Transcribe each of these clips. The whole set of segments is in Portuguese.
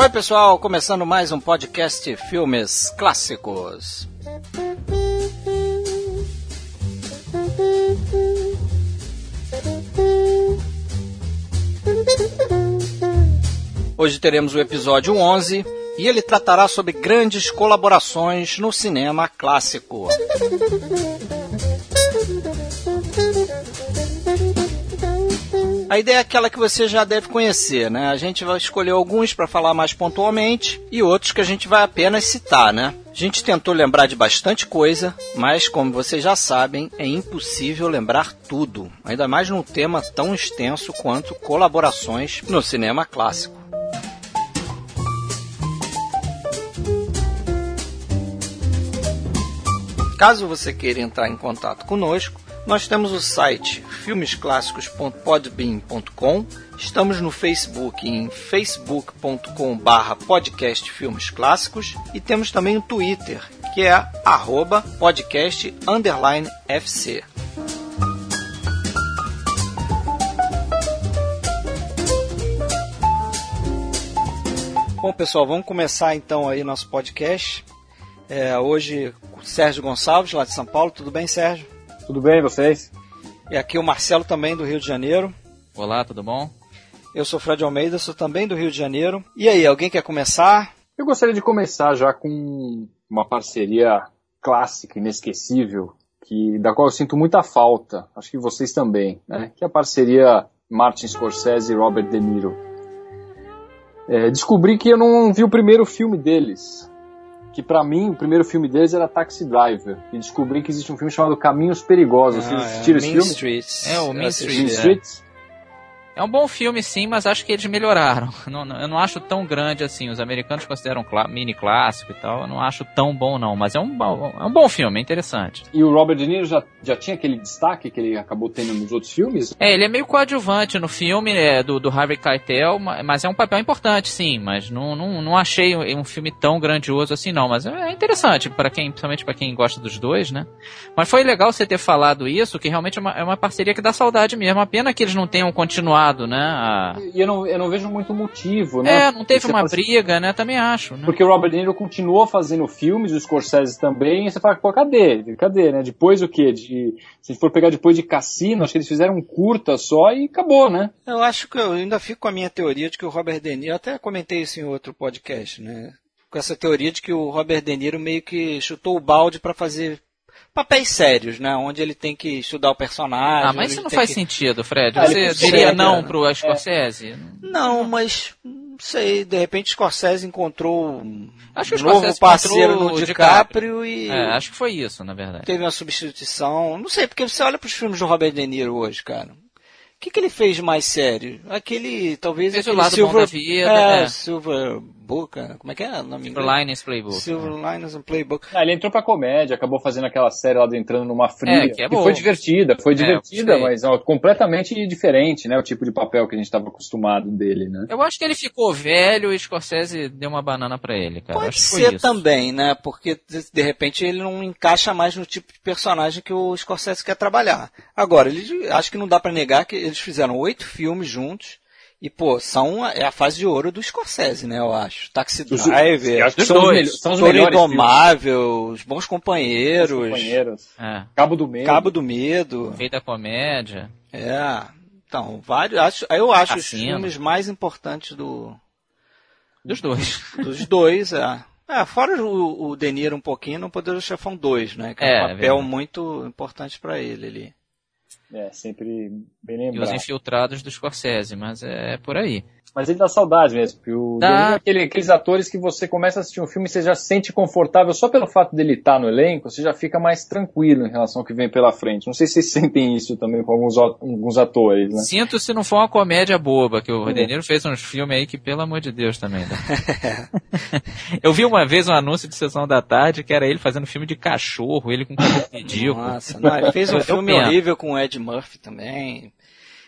Oi, pessoal, começando mais um podcast Filmes Clássicos. Hoje teremos o episódio 11 e ele tratará sobre grandes colaborações no cinema clássico. A ideia é aquela que você já deve conhecer, né? A gente vai escolher alguns para falar mais pontualmente e outros que a gente vai apenas citar, né? A gente tentou lembrar de bastante coisa, mas como vocês já sabem, é impossível lembrar tudo, ainda mais num tema tão extenso quanto colaborações no cinema clássico. Caso você queira entrar em contato conosco, nós temos o site filmesclassicos.podbean.com, estamos no Facebook em facebook.com/barra podcast Filmes Clássicos e temos também o Twitter, que é arroba podcast underline FC. Bom, pessoal, vamos começar então aí nosso podcast. É, hoje, Sérgio Gonçalves, lá de São Paulo. Tudo bem, Sérgio? Tudo bem, vocês? E aqui o Marcelo também, do Rio de Janeiro. Olá, tudo bom? Eu sou Fred Almeida, sou também do Rio de Janeiro. E aí, alguém quer começar? Eu gostaria de começar já com uma parceria clássica, inesquecível, que, da qual eu sinto muita falta, acho que vocês também, né? que é a parceria Martin Scorsese e Robert De Niro. É, descobri que eu não vi o primeiro filme deles, que para mim o primeiro filme deles era Taxi Driver e descobri que existe um filme chamado Caminhos Perigosos. Vocês Ah, assistiram esse Mean filme? Streets. É, o Eu Mean assisti. Mean Street, é. Streets? É um bom filme, sim, mas acho que eles melhoraram. Não- não- eu não acho tão grande assim. Os americanos consideram mini clássico e tal. Eu não acho tão bom, não. Mas é um, bom- é um bom filme, é interessante. E o Robert De Niro já, já tinha aquele destaque que ele acabou tendo nos outros filmes? É, ele é meio coadjuvante no filme é, do, do Harvey Keitel, ma- mas é um papel importante, sim. Mas não, não, não achei um filme tão grandioso assim, não. Mas é interessante, para quem, principalmente para quem gosta dos dois, né? Mas foi legal você ter falado isso, que realmente é uma, é uma parceria que dá saudade mesmo. A pena que eles não tenham continuado, né? a- E eu não, eu não vejo muito motivo, né? É, não teve uma briga, né? Também acho, né? Porque o Robert De Niro continuou fazendo filmes, o Scorsese também, e você fala, pô, cadê? Cadê, né? Depois o quê? De, se a gente for pegar depois de Cassino, acho que eles fizeram um curta só e acabou, né? Eu acho que eu ainda fico com a minha teoria de que o Robert De Niro, eu até comentei isso em outro podcast, né? Com essa teoria de que o Robert De Niro meio que chutou o balde para fazer papéis sérios, né? Onde ele tem que estudar o personagem. Ah, mas isso não faz que... sentido, Fred. Ah, Você consegue, diria não né? pro Scorsese? Não, mas não sei, de repente Scorsese encontrou um Acho que o novo parceiro no o DiCaprio e É, acho que foi isso, na verdade. teve uma substituição. Não sei, porque você olha para os filmes do Robert De Niro hoje, cara. O que, que ele fez mais sério? Aquele, talvez Fez o aquele Lado Bom Silver, da Vida, é, é. Silver Book, né? como é que é o nome em inglês? Linus Playbook. Silver and Playbook. Ah, ele entrou pra comédia, acabou fazendo aquela série lá do Entrando numa Fria, É, que é que boa. foi divertida, foi É, divertida, gostei. mas ó, completamente diferente, né? O tipo de papel que a gente estava acostumado dele, né? Eu acho que ele ficou velho e Scorsese deu uma banana pra ele, cara. Pode ser isso. também, né? Porque de de repente ele não encaixa mais no tipo de personagem que o Scorsese quer trabalhar. Agora, ele, acho que não dá pra negar que eles fizeram oito filmes juntos. E, pô, são, a- é a fase de ouro do Scorsese, né? Eu acho. Taxi Os- Driver, acho que dos são, os dois. melhor- são os melhores. Indomável, Os Bons Os Companheiros, companheiros. É. Cabo do Meio. Cabo do Medo. Rei da comédia. É. Então, vários. Acho, eu acho os filmes mais importantes do, Dos dois. dos dois, é. É, fora o, o De Niro um pouquinho no Poder do Chefão 2, né? Que é, É, um é papel verdade. muito importante pra ele ali. É, sempre bem E os lembrado. infiltrados do Scorsese, mas é por aí. Mas ele dá saudade mesmo, porque o é aquele, aqueles atores que você começa a assistir um filme e você já se sente confortável só pelo fato dele estar no elenco, você já fica mais tranquilo em relação ao que vem pela frente. Não sei se vocês sentem isso também com alguns, alguns atores, né? Sinto se não for uma comédia boba, que o Niro fez uns filmes aí que, pelo amor de Deus, também. Né? Eu vi uma vez um anúncio de Sessão da Tarde que era ele fazendo filme de cachorro, ele com cabelo ridículo. Nossa, não, ele fez um Eu filme horrível com o Ed Murphy também.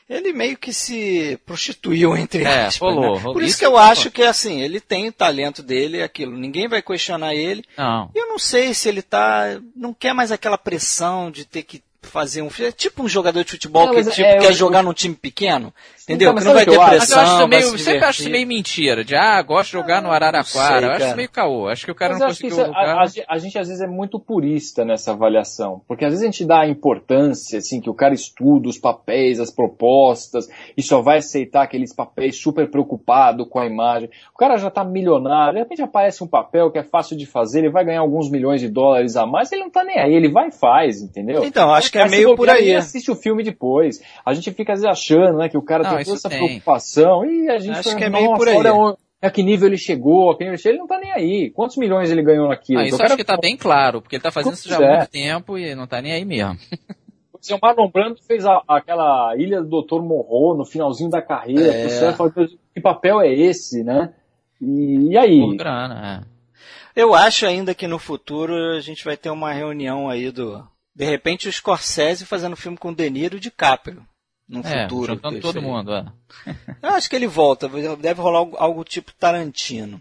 Ele meio que se prostituiu, entre É, aspas. rolou, né? rolou. Por isso, Isso que eu rolou. acho que, assim, ele tem o talento dele e aquilo. Ninguém vai questionar ele. Não. E eu não sei se ele tá. Não quer mais aquela pressão de ter que fazer um filme. É tipo um jogador de futebol Não, que mas tipo, é, quer eu- jogar num time pequeno, entendeu? mas que não vai ter que eu acho? Mas eu acho pressão, meio, se sempre acho isso meio mentira. De, ah, gosto de jogar no Araraquara. sei, eu acho isso meio caô. Acho que o cara Mas não eu que conseguiu isso, lugar. a, a- a gente às vezes é muito purista nessa avaliação, porque às vezes a gente dá a importância, assim, que o cara estuda os papéis, as propostas, e só vai aceitar aqueles papéis super preocupado com a imagem. O cara já tá milionário, de repente aparece um papel que é fácil de fazer, ele vai ganhar alguns milhões de dólares a mais, ele não tá nem aí, ele vai e faz, entendeu? Então, acho que é meio por aí. assiste o filme depois. A gente fica às vezes achando, né, que o cara Não, tem toda essa tem. preocupação, e a gente Acho fala, que é meio "Nossa, por aí." olha onde- a que nível ele chegou, a que nível ele chegou, ele não tá nem aí. Quantos milhões ele ganhou naquilo? Ah, isso O eu cara acho que tá bem claro, porque ele tá fazendo isso já há Pois é. muito tempo e não tá nem aí mesmo. O Marlon Brando fez a- aquela Ilha do Dr. Monroe no finalzinho da carreira. É. Você vai falar, "Deus, que papel é esse, né? E, e aí? Por grana, Eu acho ainda que no futuro a gente vai ter uma reunião aí do. De repente o Scorsese fazendo filme com o De Niro e o DiCaprio. No é. Futuro. juntando todo aí. mundo, é. Eu acho que ele volta. Deve rolar algo, algo tipo Tarantino.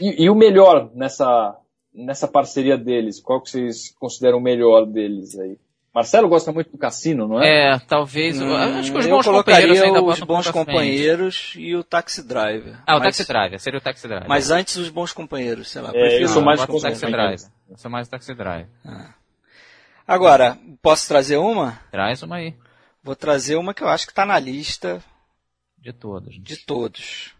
E, e o melhor nessa, nessa parceria deles? Qual que vocês consideram o melhor deles aí? Marcelo gosta muito do Cassino, não é? É, talvez. eu acho que os Hum, bons eu companheiros colocaria ainda os bons companheiros e o Taxi Driver. Ah, o Mas- Taxi Driver, seria o Taxi Driver. Mas antes os bons companheiros, sei lá. É, prefiro eu sou mais o. Taxi. Driver. Eu sou mais o Taxi Driver. Agora, posso trazer uma? Traz uma aí, Vou trazer uma que eu acho que está na lista de todos. de todos.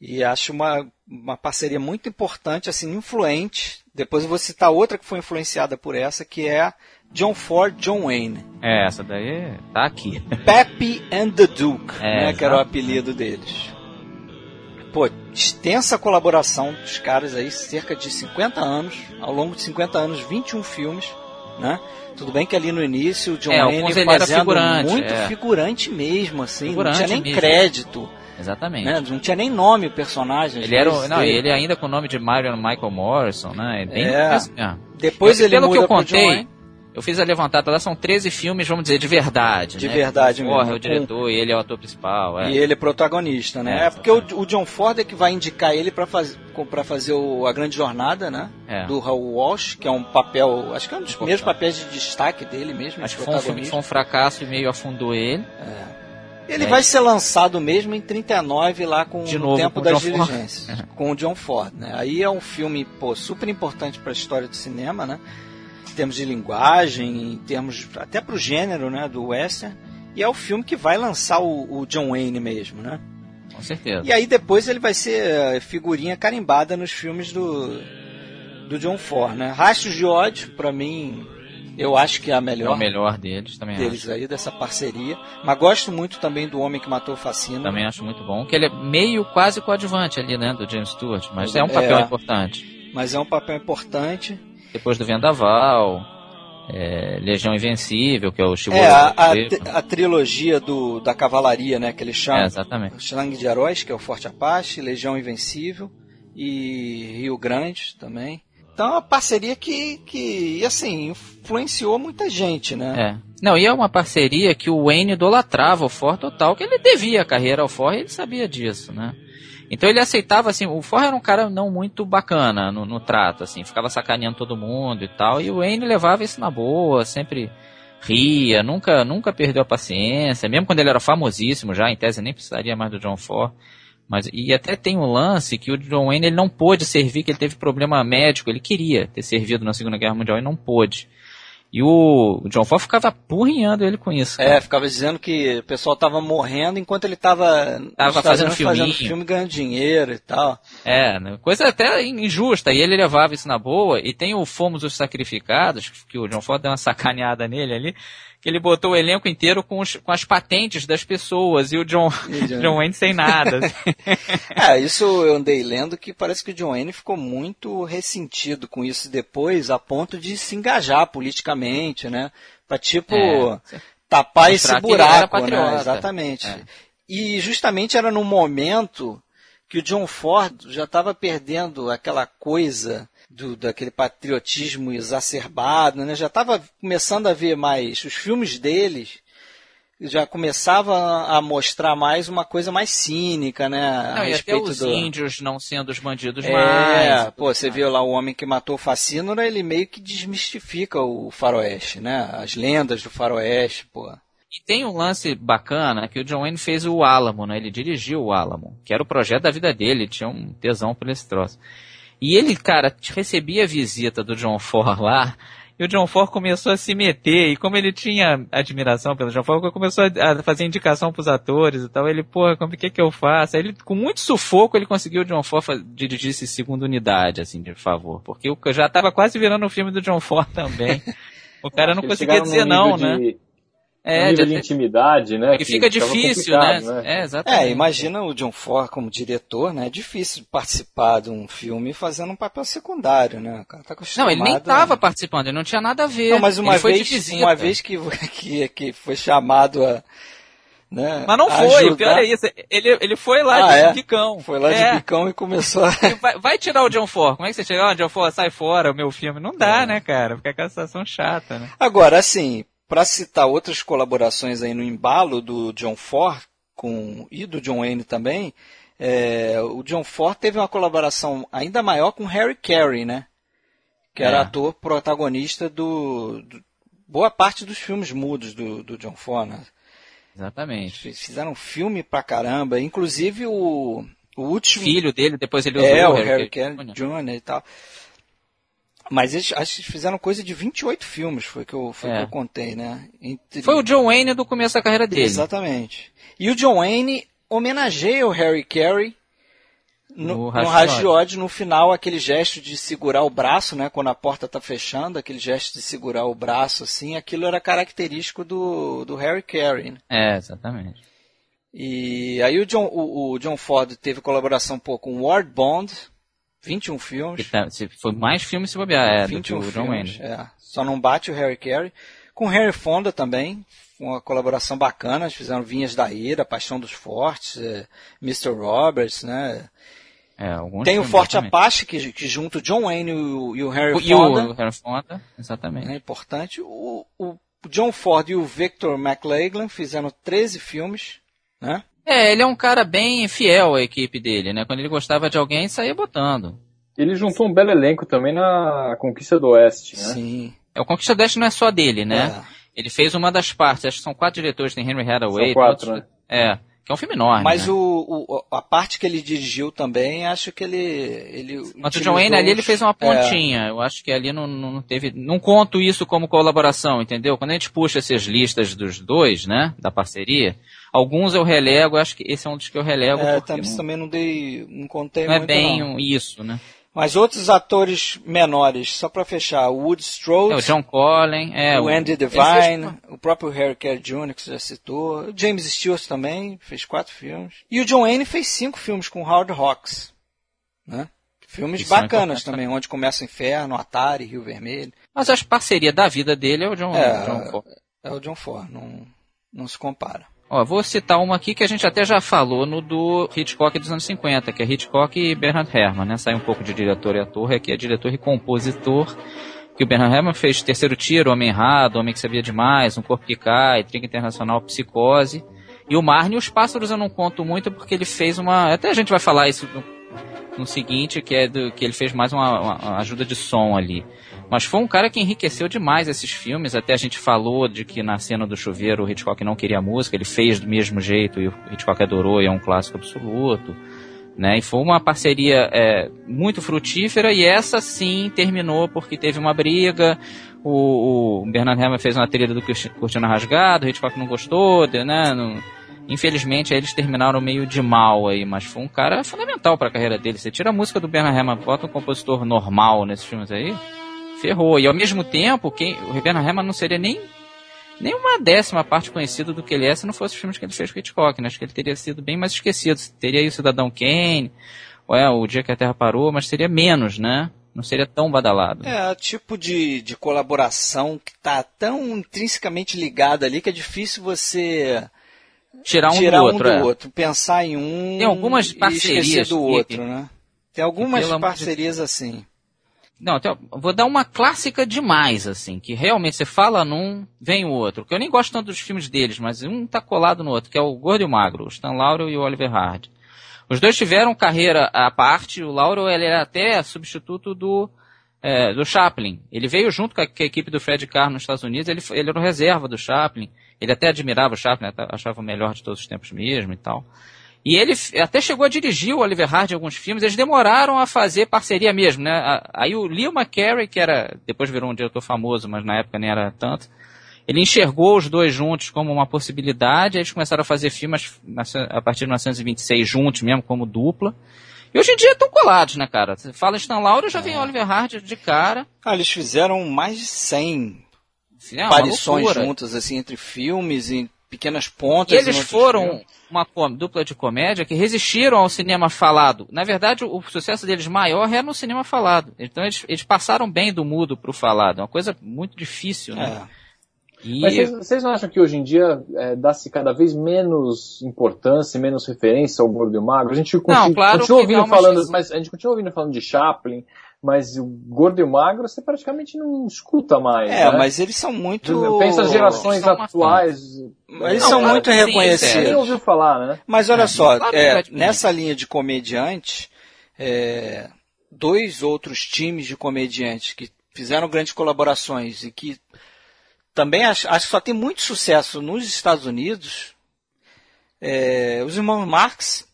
E acho uma, uma parceria muito importante, assim, influente. Depois eu vou citar outra que foi influenciada por essa, que é John Ford John Wayne. É, essa daí tá aqui. Pepe and the Duke, É, né, que era o apelido deles. Pô, extensa colaboração dos caras aí, cerca de 50 anos, ao longo de 50 anos, 21 filmes, né? Tudo bem que ali no início o John É, Wayne fazendo figurante, muito é. figurante mesmo, assim, Figurante não tinha nem mesmo. crédito, Exatamente. né? Não tinha nem nome o personagem. Ele era, não, dele. ele ainda com o nome de Marion Michael Morrison, né? É bem É. começo mesmo. Depois Eu- ele pelo muda que eu contei. Eu fiz a levantada lá, são 13 filmes, vamos dizer, de verdade. De né? verdade O Ford mesmo. é o diretor e ele é o ator principal. É. E ele é protagonista, né? É, É, porque o, o John Ford é que vai indicar ele para faz, pra fazer o, a grande jornada, né? É. Do Raul Walsh, que é um papel, acho que é um dos primeiros papéis de destaque dele mesmo, Acho que foi um filme foi um fracasso e meio afundou ele. Ele É. vai ser lançado mesmo em 39 lá com De o novo tempo com o das John Ford. diligências, com o John Ford, né? Aí é um filme, pô, super importante para a história do cinema, né? Em termos de linguagem, em termos até pro gênero, né, do western. E é o filme que vai lançar o, o John Wayne mesmo, né? Com certeza. E aí depois ele vai ser eh, figurinha carimbada nos filmes do, do John Ford, né? Rastros de ódio, pra mim, eu acho que é a É melhor, o melhor deles, também deles aí, dessa parceria. Mas gosto muito também do Homem que Matou o Fascina. acho. Também acho muito bom. Que ele é meio quase coadjuvante ali, né, do James Stewart. Mas é um papel É. importante. Mas é um papel importante. Depois do Vendaval, é, Legião Invencível, que é o Chihuahua. É, a, a, a trilogia do, da cavalaria, né? Que ele chama. É, exatamente. Shang de Heróis, que é o Forte Apache, Legião Invencível e Rio Grande também. Então é uma parceria que, que assim, influenciou muita gente, né? É. Não, e é uma parceria que o Wayne idolatrava o Ford total, que ele devia a carreira ao Ford e ele sabia disso, né? Então ele aceitava, assim, o Ford era um cara não muito bacana no, no trato, assim, ficava sacaneando todo mundo e tal, e o Wayne levava isso na boa, sempre ria, nunca, nunca perdeu a paciência, mesmo quando ele era famosíssimo já, em tese nem precisaria mais do John Ford. Mas, e até tem um lance que o John Wayne ele não pôde servir, que ele teve problema médico, ele queria ter servido na Segunda Guerra Mundial e não pôde. E o John Ford ficava apurrinhando ele com isso. cara. É, ficava dizendo que o pessoal tava morrendo enquanto ele tava, Tava fazendo fazendo filme ganhando dinheiro e tal. É, né? coisa até injusta. E ele levava isso na boa. E tem o Fomos os Sacrificados, que o John Ford deu uma sacaneada nele ali, que ele botou o elenco inteiro com, os- com as patentes das pessoas e o John, E John- John Wayne sem nada. É, isso eu andei lendo que parece que o John Wayne ficou muito ressentido com isso depois, a ponto de se engajar politicamente, né? Pra tipo É. tapar esse buraco, né? Exatamente. É. E justamente era no momento que o John Ford já estava perdendo aquela coisa do, daquele patriotismo exacerbado, né? Já estava começando a ver mais os filmes deles já começava a mostrar mais uma coisa mais cínica, né? A Não, até respeito os do... índios não sendo os bandidos É, mais. pô, você viu lá o homem que matou o Facínora, ele meio que desmistifica o faroeste, né? As lendas do faroeste, pô. E tem um lance bacana que o John Wayne fez o Alamo, né? Ele dirigiu o Alamo, que era o projeto da vida dele, ele tinha um tesão por esse troço. E ele, cara, recebia a visita do John Ford lá, e o John Ford começou a se meter, e como ele tinha admiração pelo John Ford, começou a fazer indicação pros atores e tal. Ele, pô, como que que eu faço? Aí ele, com muito sufoco, ele conseguiu o John Ford dirigir esse segunda unidade, assim, de favor. Porque eu já tava quase virando o filme do John Ford também. O cara não Eles conseguia dizer não, nível né? De- É, um nível de intimidade, né? e fica difícil, né? complicado, É, exatamente. É, imagina o John Ford como diretor, né? É difícil participar de um filme fazendo um papel secundário, né? O cara tá Não, ele nem a- tava participando, ele não tinha nada a ver. Não, mas uma ele vez, uma vez que, que, que foi chamado a. Né, Mas não a foi, o ajudar, pior é isso. Ele, ele foi lá Ah, de é? bicão. Foi lá É. de bicão e começou a. Vai, vai tirar o John Ford. Como é que você chega? Ah, John Ford, sai fora, o meu filme. Não dá, É. né, cara? Fica aquela situação chata, né? Agora, assim, para citar outras colaborações aí no embalo do John Ford com, e do John Wayne também, é, o John Ford teve uma colaboração ainda maior com Harry Carey, né? Que era É. ator protagonista do, do- boa parte dos filmes mudos do, do John Ford. Né? Exatamente. Fiz- Fizeram filme pra caramba, inclusive o, o último. Filho dele, depois ele usou É, o Harry Harry Carey. Jr. e tal. Mas eles acho que eles fizeram coisa de 28 filmes, foi que eu, foi É. que eu contei, né? Entre- Foi o John Wayne do começo da carreira dele. Exatamente. E o John Wayne homenageia o Harry Carey no, No. Rashford, no final, aquele gesto de segurar o braço, né? Quando a porta está fechando, aquele gesto de segurar o braço, assim, aquilo era característico do, do Harry Carey. né? É, exatamente. E aí o John, o, o John Ford teve colaboração pô, com Ward Bond, 21 filmes. Tá- se foi mais filme se bobear, é, do que 21 o John filmes, Wayne. é. Só não bate o Harry Carey. Com Harry Fonda também, uma colaboração bacana. Eles fizeram Vinhas da Ira, Paixão dos Fortes, é, Mr. Roberts, né? É, Tem o filmes, Forte exatamente. Apache, que, que junto o John Wayne e o, e o Harry E Fonda, o Harry Fonda, exatamente. é importante. O, o John Ford e o Victor McLaglen fizeram 13 filmes, né? É, ele é um cara bem fiel à equipe dele, né? Quando ele gostava de alguém, saía botando. Ele juntou um belo elenco também na Conquista do Oeste, né? Sim. É, o Conquista do Oeste não é só dele, né? É. Ele fez uma das partes, acho que são quatro diretores, tem Henry Hathaway. São quatro, outros- É, que é um filme enorme. Mas né? o, o- a parte que ele dirigiu também, acho que ele. ele Mas o John Wayne ali ele fez uma É, pontinha. Eu acho que ali não, não teve. Não conto isso como colaboração, entendeu? Quando a gente puxa essas listas dos dois, né? Da parceria, alguns eu relego, acho que esse é um dos que eu relego. é, também, não, também não dei. Não contei não é muito. bem não. isso, né? Mas outros atores menores, só pra fechar, o Wood Strode, É, o John Collen, é. o Andy fez- Devine, o próprio Harry Carey Jr., que você já citou, o James Stewart também, fez quatro filmes. E o John Wayne fez cinco filmes com Howard Hawks. Né? Filmes Isso é bacanas importante. também, Onde Começa o Inferno, Atari, Rio Vermelho. Mas acho que parceria da vida dele é o John, É, John Ford. É o John Ford, não, não se compara. Ó, vou citar uma aqui que a gente até já falou no do Hitchcock dos anos 50, que é Hitchcock e Bernard Herrmann, né? Sai um pouco de diretor e ator, aqui é diretor e compositor. Que o Bernard Herrmann fez Terceiro Tiro, Homem Errado, Homem que Sabia Demais, Um Corpo que Cai, Triga Internacional, Psicose. E o Marne e os Pássaros eu não conto muito porque ele fez uma... Até a gente vai falar isso no, no seguinte, que é do, que ele fez mais uma, uma ajuda de som ali. Mas foi um cara que enriqueceu demais esses filmes. Até a gente falou de que na cena do chuveiro o Hitchcock não queria música, ele fez do mesmo jeito e o Hitchcock adorou e é um clássico absoluto. Né? E foi uma parceria é, muito frutífera e essa sim terminou porque teve uma briga. O, o Bernard Herrmann fez uma trilha do Cortina Rasgado, o Hitchcock não gostou, né? Não- infelizmente eles terminaram meio de mal aí, mas foi um cara fundamental para a carreira dele. Você tira a música do Bernard Herrmann, bota um compositor normal nesses filmes aí, ferrou. E ao mesmo tempo, quem, o Bernard Herrmann não seria nem nem uma décima parte conhecido do que ele é se não fosse os filmes que ele fez com Hitchcock, né? Acho que ele teria sido bem mais esquecido. Teria aí o Cidadão Kane, ou é, o Dia que a Terra Parou, mas seria menos, né? Não seria tão badalado. É, tipo de, de colaboração que tá tão intrinsecamente ligada ali que é difícil você Tirar um tirar do um outro, do é. outro, pensar em um Tem algumas e parcerias esquecer do que- outro, né? Tem algumas pelo amor de parcerias assim. Não, vou dar uma clássica demais, assim, que realmente você fala num, vem o outro. Que eu nem gosto tanto dos filmes deles, mas um tá colado no outro, que é o Gordo e o Magro, o Stan Laurel e o Oliver Hardy. Os dois tiveram carreira à parte, o Laurel ele era até substituto do, é, do Chaplin. Ele veio junto com a, com a, equipe do Fred Carr nos Estados Unidos, ele, ele era o reserva do Chaplin. Ele até admirava o Chaplin, achava o melhor de todos os tempos mesmo e tal. E ele até chegou a dirigir o Oliver Hardy em alguns filmes, eles demoraram a fazer parceria mesmo, né? Aí o Leo McCarey, que era, depois virou um diretor famoso, mas na época nem era tanto, ele enxergou os dois juntos como uma possibilidade, aí eles começaram a fazer filmes a partir de 1926 juntos mesmo, como dupla. E hoje em dia estão colados, né, cara? Você fala Stan Laura, já é. vem Oliver Hardy de cara. Ah, eles fizeram mais de 100 é aparições juntas, assim, entre filmes e pequenas pontas. E eles foram uma dupla de comédia que resistiram ao cinema falado. Na verdade, o, o sucesso deles maior é no cinema falado. Então eles, eles passaram bem do mudo para o falado. É uma coisa muito difícil, né? É. E... Mas vocês, vocês, não acham que hoje em dia é, dá-se cada vez menos importância, menos referência ao gordo e magro? A gente continua, não, claro continua ouvindo falando, mas a gente continua ouvindo falando de Chaplin, mas o gordo e o magro você praticamente não escuta mais. É, né? mas eles são muito. Pensa as gerações atuais. Eles não, são muito reconhecidos. Você nem ouviu falar, né? Mas olha é, só, claro é, nessa linha de comediante, é, dois outros times de comediantes que fizeram grandes colaborações e que também acho, acho que só tem muito sucesso nos Estados Unidos. É, os irmãos Marx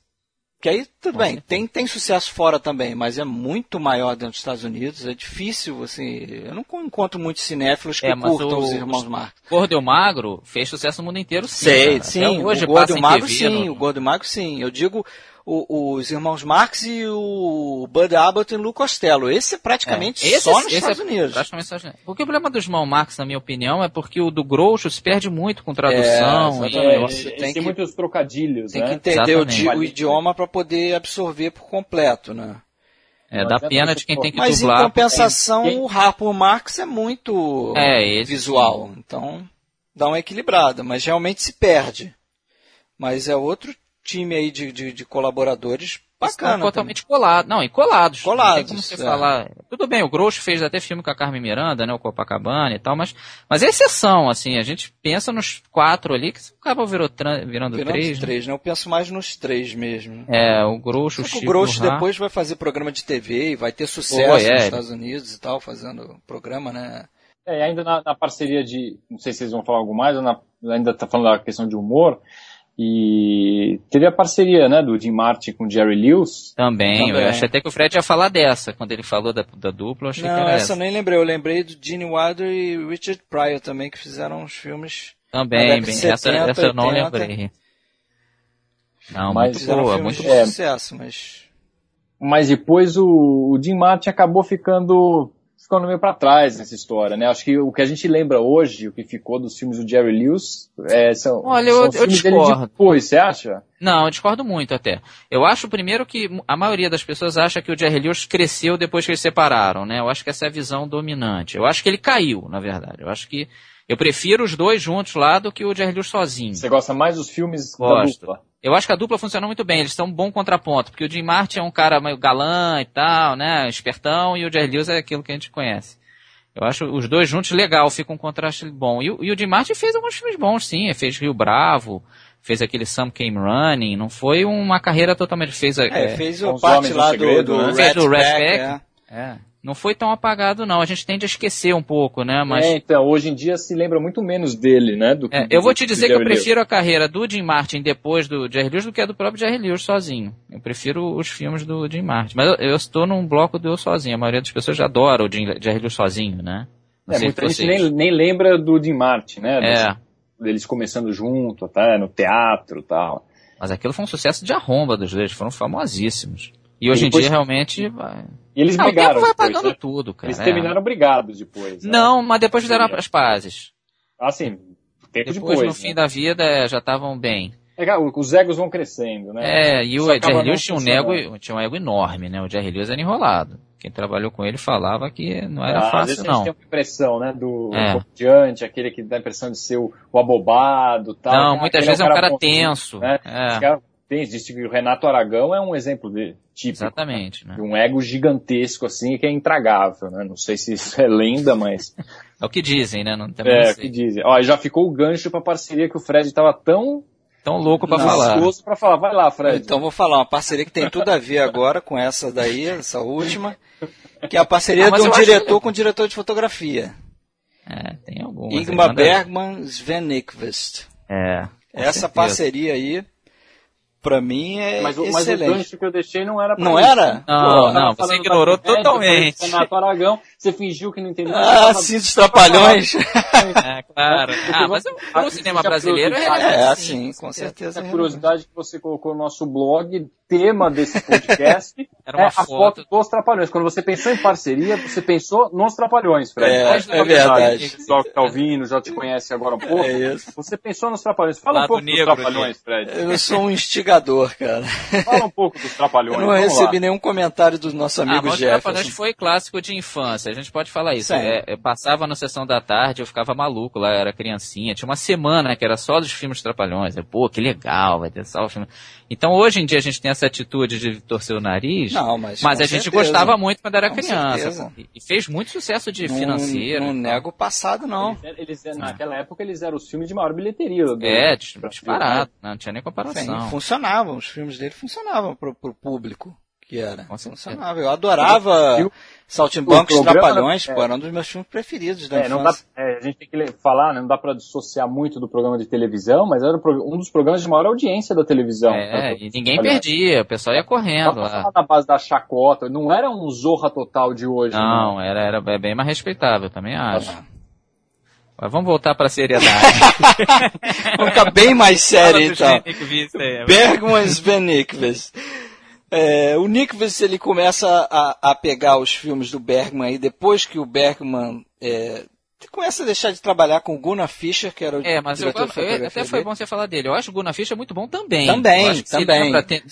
que aí, tudo bem, tem, tem sucesso fora também, mas é muito maior dentro dos Estados Unidos. É difícil, assim. Eu não encontro muitos cinéfilos que é, curtam o, os irmãos Marx. Gordo e o Magro fez sucesso no mundo inteiro, sim. Sei, sim. Hoje o Gordo e o Magro, sim. No... O Gordo e o Magro, sim. Eu digo o, os irmãos Marx e o Bud Abbott e o Lu Costello. Esse é praticamente é, esse, só nos esse Estados é Unidos. Praticamente só Porque o problema dos irmãos Marx, na minha opinião, é porque o do Groucho se perde muito com tradução. É, e... é, tem, tem muitos trocadilhos, Tem né? que entender o, o, idioma para poder absorver por completo, né? É, dá pena de quem tem que Mas dublar. Mas em compensação, quem... o Harpo Marx é muito é, visual. Sim. Então, dá uma equilibrada, mas realmente se perde. Mas é outro time aí de, de, de colaboradores bacana. Estão totalmente colados. Não, e colados. Colados. Não tem como você é. falar. Tudo bem, o Groucho fez até filme com a Carmen Miranda, né? O Copacabana e tal, mas, mas é exceção, assim. A gente pensa nos quatro ali, que acaba virou virando, virando três. Né? três, né? Eu penso mais nos três mesmo. É, o Groucho, o Chico. O Groucho depois vai fazer programa de TV e vai ter sucesso é. nos Estados Unidos e tal, fazendo programa, né? É, ainda na, na, parceria de. Não sei se vocês vão falar algo mais, ou na, ainda tá falando da questão de humor. E teve a parceria, né, do Jim Martin com o Jerry Lewis. Também, Também. eu achei até que o Fred ia falar dessa, quando ele falou da, da dupla, eu achei Não, que era essa, essa eu nem lembrei, eu lembrei do Gene Wilder e Richard Pryor também, que fizeram uns filmes... Também, bem, 70, essa, essa eu não lembrei. Não, mas muito boa, muito de é, sucesso, mas... Mas depois o, o Jim Martin acabou ficando ficando meio para trás nessa história, né? Acho que o que a gente lembra hoje, o que ficou dos filmes do Jerry Lewis, é, são, Olha, são eu, filmes eu discordo. dele depois, você acha? Não, eu discordo muito até. Eu acho primeiro que a maioria das pessoas acha que o Jerry Lewis cresceu depois que eles separaram, né? Eu acho que essa é a visão dominante. Eu acho que ele caiu, na verdade. Eu acho que eu prefiro os dois juntos lá do que o Jerry Lewis sozinho. Você gosta mais dos filmes Gosto. da dupla? Eu acho que a dupla funciona muito bem, eles são um bom contraponto, porque o Jim Martin é um cara meio galã e tal, né, espertão, e o Jerry Lewis é aquilo que a gente conhece. Eu acho os dois juntos legal, fica um contraste bom. E, e o Jim Martin fez alguns filmes bons, sim, ele fez Rio Bravo, fez aquele Some Came Running, não foi uma carreira totalmente... Fez, é, é, fez o parte lá do, do, né? Fez do Red Pack, é. Não foi tão apagado não. A gente tende a esquecer um pouco, né? Mas... É, então, hoje em dia se lembra muito menos dele, né? Do que, é, eu vou te dizer que eu prefiro a carreira do Jim Martin depois do Jerry Lewis do que a do próprio Jerry Lewis sozinho. Eu prefiro os filmes do Jim Martin. Mas eu, eu estou num bloco do eu sozinho. A maioria das pessoas já adora o Jim, Jerry Lewis sozinho, né? Não é, muita gente nem, nem lembra do Jim Martin, né? É. Deles começando junto, tá? No teatro e tal. Mas aquilo foi um sucesso de arromba dos dois, foram famosíssimos. E hoje e depois... em dia realmente vai. E eles não, brigaram. O tempo vai depois, pagando né? tudo, cara. Eles terminaram brigados depois. Né? Não, né? mas depois fizeram as pazes. Ah, sim. Tempo depois, depois no né? fim da vida, é, já estavam bem. É, os egos vão crescendo, né? É, e o Jerry Lewis tinha um, ego, tinha um ego enorme, né? O Jerry Lewis era enrolado. Quem trabalhou com ele falava que não era ah, fácil, às vezes não. A gente tem uma impressão, né? Do é. comediante, aquele que dá a impressão de ser o, o abobado tal. Não, muitas vezes é um cara, é cara tenso. Né? É tem, existe que o Renato Aragão é um exemplo de, típico. Exatamente. Né? De um ego gigantesco, assim, que é intragável, né? Não sei se isso é lenda, mas... é o que dizem, né? Não é, o que dizem. Ó, já ficou o gancho pra parceria que o Fred tava tão... Tão louco pra falar. pra falar. Vai lá, Fred. Então vou falar, uma parceria que tem tudo a ver agora com essa daí, essa última, que é a parceria ah, de um diretor que... com um diretor de fotografia. É, tem algumas. Ingmar Bergman, Sven Nykvist. É. Essa certeza. parceria aí pra mim é mas o, excelente. Mas o gancho que eu deixei não era pra Não isso. era? Não, não, você ignorou totalmente. Renato Aragão, você fingiu que não entendeu. Ah, sim, dos trapalhões. é, claro. Ah, mas o, o cinema brasileiro é... É, assim, com certeza. A curiosidade que você colocou no nosso blog, tema desse podcast Era uma é foto. a foto dos Trapalhões. Quando você pensou em parceria, você pensou nos Trapalhões, Fred. É, é verdade. O pessoal que tá ouvindo já te conhece agora um pouco. É isso. Você pensou nos Trapalhões. Fala Lado um pouco negro, dos Trapalhões, Fred. Eu sou um instigador, cara. Fala um pouco dos Trapalhões. Eu não recebi lá. nenhum comentário do nosso amigo ah, mas Jefferson. Trapalhões foi clássico de infância, gente pode falar isso. É, eu passava na sessão da tarde, eu ficava maluco lá, eu era criancinha. Tinha uma semana que era só dos filmes Trapalhões. Eu, Pô, que legal, vai ter só o filme. Então hoje em dia a gente tem essa atitude de torcer o nariz. Não, mas, mas a gente certeza. gostava muito quando era com criança. E, e fez muito sucesso de não, financeiro. Não nego o passado, não. Eles, eles, naquela época eles eram os filmes de maior bilheteria. Do, é, disparado. Não tinha nem comparação. Sim, funcionavam. Os filmes dele funcionavam pro, pro público que era. Eu adorava Saltimbancos Trapalhões, é, pô, era um dos meus filmes preferidos da é, não dá, é, a gente tem que falar, né, não dá para dissociar muito do programa de televisão, mas era um dos programas de maior audiência da televisão. É, né, e ninguém perdia, o pessoal ia correndo lá. na base da chacota, não era um zorra total de hoje. Não, né? era, era bem mais respeitável, também acho. Mas vamos voltar para a seriedade. vamos ficar bem mais sério, então. Bergman Svenikvis. É, o Nichols ele começa a, a, pegar os filmes do Bergman aí depois que o Bergman é, começa a deixar de trabalhar com o Gunnar Fischer, que era o É, mas eu, eu, até foi bom você falar dele. Eu acho o Gunnar Fischer muito bom também. Também, também. Ter,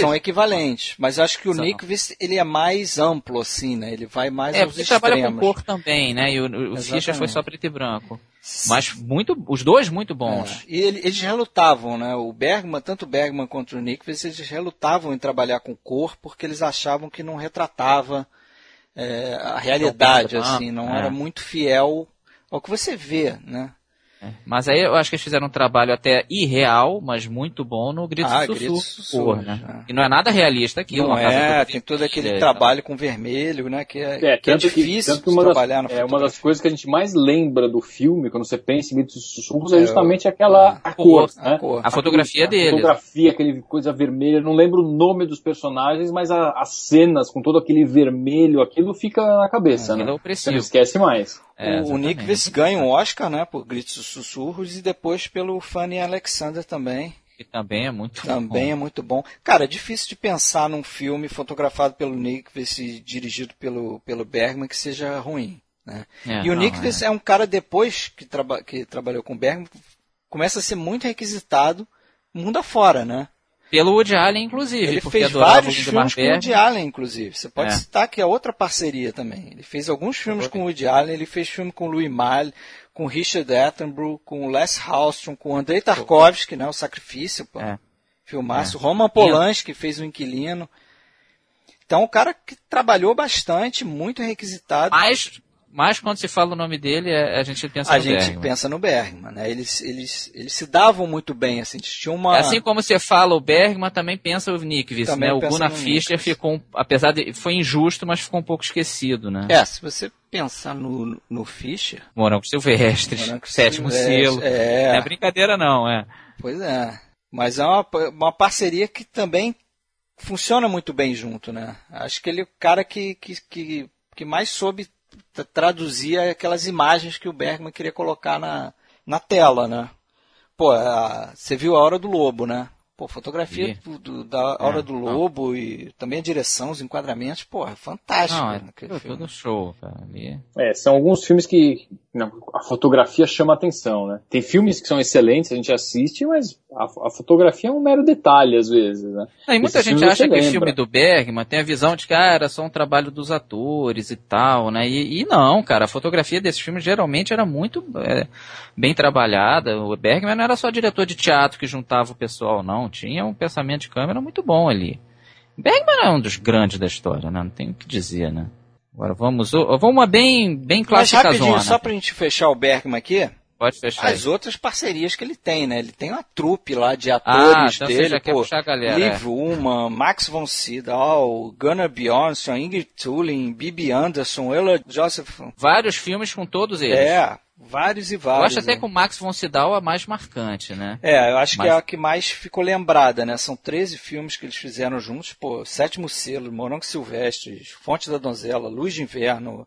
São equivalentes, mas acho que o Nichols ele é mais amplo assim, né? Ele vai mais é, aos extremos. trabalha com cor também, né? E o, o Fischer foi só preto e branco. Mas muito, os dois muito bons. É. E eles relutavam, né? O Bergman, tanto o Bergman quanto o Nichols, eles relutavam em trabalhar com cor porque eles achavam que não retratava é, a realidade, assim, não é. era muito fiel ao que você vê, né? É. Mas aí eu acho que eles fizeram um trabalho até irreal, mas muito bom no Grito ah, Sussurro. Sussurro né? É. E não é nada realista aquilo. Não é, tem todo aquele trabalho com vermelho, né? Que é, é, que é difícil que, de trabalhar das, É uma das coisas que a gente mais lembra do filme, quando você pensa em Grito Sussurros, é, é justamente aquela a, cor, a, né? cor, a, a fotografia dele. A fotografia, aquele coisa vermelha, não lembro o nome dos personagens, mas a, as cenas com todo aquele vermelho, aquilo fica na cabeça, é, né? Você não esquece mais. É, o, o Nick Viss ganha um Oscar, né, por Gritos e Sussurros e depois pelo Fanny Alexander também. Que também é muito Também bom. é muito bom. Cara, é difícil de pensar num filme fotografado pelo Nick Viss e dirigido pelo, pelo Bergman que seja ruim. Né? É, e o Nick é. é. um cara, depois que, traba que trabalhou com o Bergman, começa a ser muito requisitado mundo afora, né? Pelo Woody Allen, inclusive. Ele fez vários filmes com o Woody Allen, inclusive. Você pode é. citar que é outra parceria também. Ele fez alguns filmes com o Woody Allen, ele fez filme com o Louis Malle, com Richard Attenborough, com o Les Hallström, com o Andrei Tarkovsky, né, o Sacrifício, pô. É. Filmaço. É. Roman Polanski fez o Inquilino. Então, o cara que trabalhou bastante, muito requisitado. Mas mas quando se fala o nome dele, é, a gente pensa a no Bergman. A gente pensa no Bergman, né? Eles, eles, eles se davam muito bem, assim, tinha uma... Assim como você fala o Bergman, também pensa o Nickvis, né? O Gunnar Fischer ficou, apesar de, foi injusto, mas ficou um pouco esquecido, né? É, se você pensar no, no Fischer... Morango Silvestres, Morango Sétimo Silvestre, Selo. É. Não é brincadeira não, é. Pois é. Mas é uma, uma parceria que também funciona muito bem junto, né? Acho que ele é o cara que, que, que, que mais soube traduzia aquelas imagens que o Bergman queria colocar na, na tela, né? Pô, a, você viu a Hora do Lobo, né? Pô, fotografia do, do, da Hora é, do Lobo não. e também a direção, os enquadramentos, pô, é fantástico. Não, é tudo show, cara. É, são alguns filmes que a fotografia chama atenção, né? Tem filmes que são excelentes, a gente assiste, mas a, a fotografia é um mero detalhe às vezes, né? e muita gente acha que o lembra. filme do Bergman tem a visão de que ah, era só um trabalho dos atores e tal, né? E, e não, cara, a fotografia desse filme geralmente era muito é, bem trabalhada. O Bergman não era só diretor de teatro que juntava o pessoal, não. Tinha um pensamento de câmera muito bom ali. Bergman é um dos grandes da história, né? Não tem o que dizer, né? Agora vamos, vamos uma bem, bem Mas clássica rapidinho, zona. só pra gente fechar o Bergman aqui, Pode fechar. aí. as outras parcerias que ele tem, né? Ele tem uma trupe lá de Ah, atores então você dele, já quer pô. puxar a galera. Liv Ullmann, Max von Sydow, Gunnar Bjornsson, Ingrid Tulin, Bibi Anderson, Ella Joseph. Vários filmes com todos eles. É, vários e Eu vários. acho até né? que o Max von Sydow é a mais marcante, né? É, eu acho Mas- que é a que mais ficou lembrada, né? São 13 filmes que eles fizeram juntos, pô, Sétimo Selo, Morongo Silvestre, Fonte da Donzela, Luz de Inverno,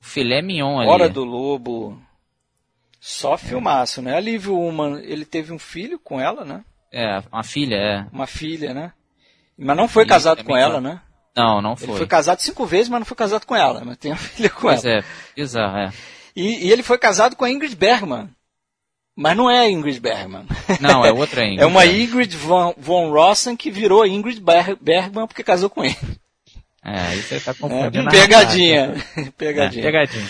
filé mignon ali. Hora do Lobo. Só filmaço, né? A Liv Ullmann, ele teve um filho com ela, né? É, uma filha, é. Uma filha, né? Mas não foi casado também com ela, né? Não, não Ele foi. foi casado cinco vezes, mas não foi casado com ela, mas tem uma filha com Pois ela. é, bizarro, é. E, e ele foi casado com a Ingrid Bergman. Mas não é a Ingrid Bergman. Não, é outra ainda. É uma Ingrid von, von Rossen que virou Ingrid Ber- Bergman porque casou com ele. É, aí você tá É, confundindo. a pegadinha. pegadinha. É, pegadinha.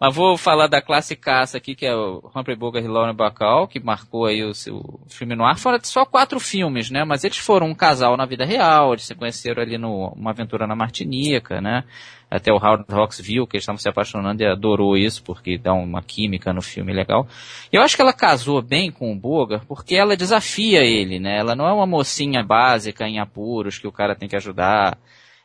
Mas vou falar da classicaça aqui, que é o Humphrey Bogart e Lauren Bacall, que marcou aí o seu filme no ar. Foram só quatro filmes, né? Mas eles foram um casal na vida real, eles se conheceram ali no Uma Aventura na Martinica, né? Até o Howard Hawks viu que eles estavam se apaixonando e adorou isso, porque dá uma química no filme legal. E eu acho que ela casou bem com o Bogart, porque ela desafia ele, né? Ela não é uma mocinha básica em apuros que o cara tem que ajudar.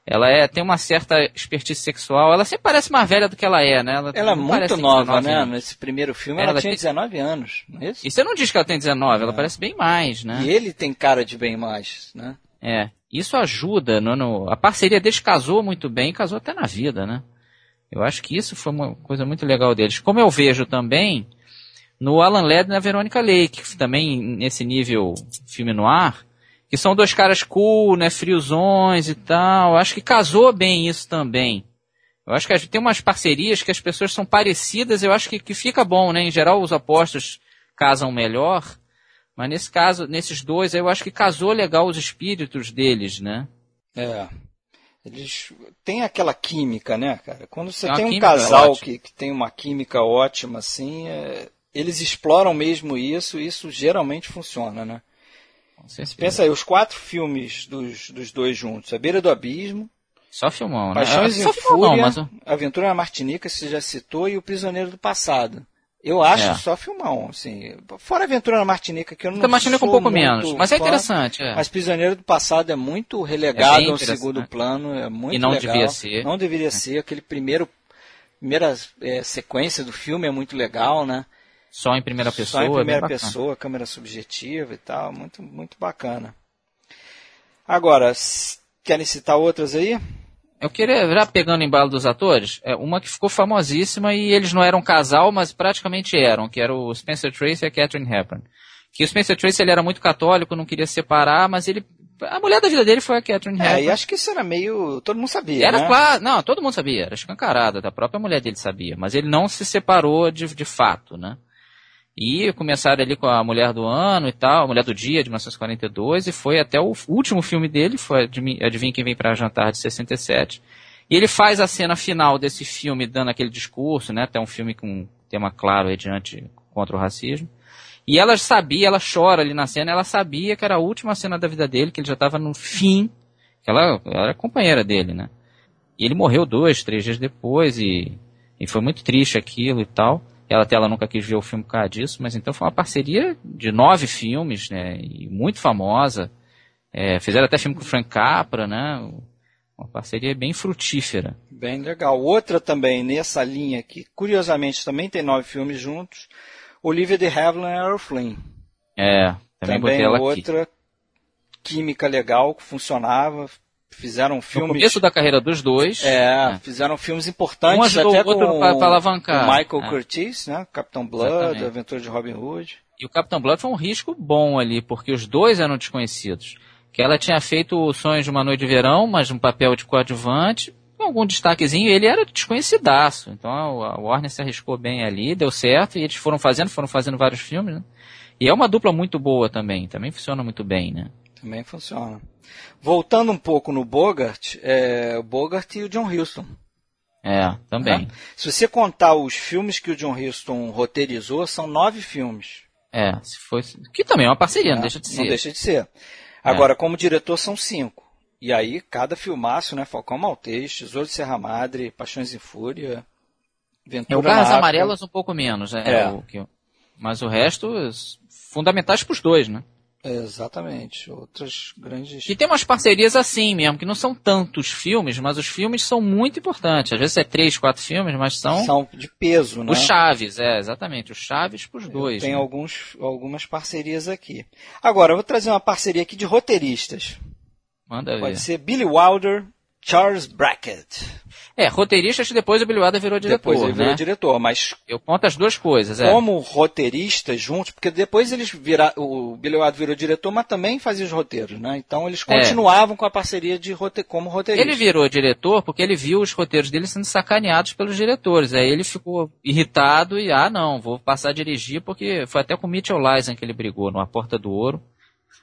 Ela é, tem uma certa expertise sexual. Ela sempre parece mais velha do que ela é, né? Ela é não muito nova, 19 né? anos. Nesse primeiro filme ela, Ela tinha tem- 19 anos, não é isso? E você não diz que ela tem 19, ela parece bem mais, né? E ele tem cara de bem mais, né? É. Isso ajuda, no, no- a parceria deles casou muito bem, casou até na vida, né? Eu acho que isso foi uma coisa muito legal deles. Como eu vejo também no Alan Ladd e na Verônica Lake, que também nesse nível filme no ar, que são dois caras cool, né, friozões e tal. Acho que casou bem isso também. Eu acho que tem umas parcerias que as pessoas são parecidas, eu acho que, que fica bom, né? Em geral os apostos casam melhor, mas nesse caso, nesses dois, eu acho que casou legal os espíritos deles, né? É. Eles têm aquela química, né, cara? Quando você É uma tem um casal ótima. que, que tem uma química ótima, assim, é, eles exploram mesmo isso e isso geralmente funciona, né? Pensa aí, os quatro filmes dos, dos dois juntos, A Beira do Abismo, Só filmão, né? Paixões Só em filmão, Fúria, não, mas Aventura na Martinica, você já citou, e O Prisioneiro do Passado. Eu acho É. só filmão, assim. Fora Aventura na Martinica, que eu não Então, Martina com um pouco menos. Mas é fã, interessante, é. Mas Prisioneiro do Passado é muito relegado bem ao segundo plano, é muito E não legal. devia ser. Não deveria ser. Aquele primeiro, primeira é, sequência do filme é muito legal, né? Só em primeira pessoa. Só em é primeira bacana. pessoa, câmera subjetiva e tal, muito, muito bacana. Agora, querem citar outras aí? Eu queria, já pegando o embalo dos atores, é uma que ficou famosíssima e eles não eram casal, mas praticamente eram, que era o Spencer Tracy e a Catherine Hepburn. Que o Spencer Tracy ele era muito católico, não queria se separar, mas ele a mulher da vida dele foi a Catherine É, Hepburn. e acho que isso era meio. Todo mundo sabia. Era né? claro, não, todo mundo sabia, era escancarada, a própria mulher dele sabia, mas ele não se separou de, de fato, né? E começaram ali com a Mulher do Ano e tal, a Mulher do Dia, de 1942, e foi até o último filme dele, foi Adivinha Quem Vem Pra Jantar, de 67. E ele faz a cena final desse filme, dando aquele discurso, né? Até um filme com tema claro aí diante contra o racismo. E ela sabia, ela chora ali na cena, ela sabia que era a última cena da vida dele, que ele já estava no fim, que ela, ela era companheira dele, né? E ele morreu dois, três dias depois e, e foi muito triste aquilo e tal. Ela até ela nunca quis ver o filme por causa disso, mas então foi uma parceria de nove filmes, né? E muito famosa. É, fizeram até filme com o Frank Capra, né? Uma parceria bem frutífera. Bem legal. Outra também nessa linha que, curiosamente, também tem nove filmes juntos. Olivia de Havilland e Errol Flynn. É, também, Também, botei ela aqui. outra química legal que funcionava. Fizeram No filmes. começo da carreira dos dois. É, fizeram filmes importantes Um ajudou até o outro com pra alavancar. Michael É. Curtis, né? Capitão Blood, Exatamente. Aventura de Robin Hood. E o Capitão Blood foi um risco bom ali, porque os dois eram desconhecidos. Que ela tinha feito Sonhos de uma Noite de Verão, mas um papel de coadjuvante. algum destaquezinho. Ele era desconhecidaço. Então a Warner se arriscou bem ali, deu certo. E eles foram fazendo, foram fazendo vários filmes, né? E é uma dupla muito boa também. Também funciona muito bem, né? Também funciona. Voltando um pouco no Bogart, é, o Bogart e o John Huston. É, também. Né? Se você contar os filmes que o John Huston roteirizou, são nove filmes. É, se fosse. Que também é uma parceria, é, não deixa de ser. Não deixa de ser. Agora, é. como diretor, são cinco. E aí, cada filmaço, né? Falcão Maltês, Tesouro de Serra Madre, Paixões em Fúria, Ventura é, o Garras Amarelas um pouco menos, né? É. O que... Mas o resto, fundamentais para os dois, né? Exatamente. Outras grandes. E tem umas parcerias assim mesmo, que não são tantos filmes, mas os filmes são muito importantes. Às vezes é três, quatro filmes, mas são. São de peso, né? Os Chaves, é, exatamente. Os Chaves pros dois. Tem né? alguns, algumas parcerias aqui. Agora, eu vou trazer uma parceria aqui de roteiristas. Manda Pode ver. ser Billy Wilder, Charles Brackett. É, roteirista que depois o Billy Wilder virou diretor. Depois ele né? virou diretor, mas. Eu conto as duas coisas, é. Como roteiristas juntos, porque depois eles viraram. O Billy Wilder virou diretor, mas também fazia os roteiros, né? Então eles é. continuavam é. com a parceria de rote... como roteirista. Ele virou diretor porque ele viu os roteiros dele sendo sacaneados pelos diretores. Aí ele ficou irritado e, ah, não, vou passar a dirigir, porque foi até com o Mitchell Lysen que ele brigou no A Porta do Ouro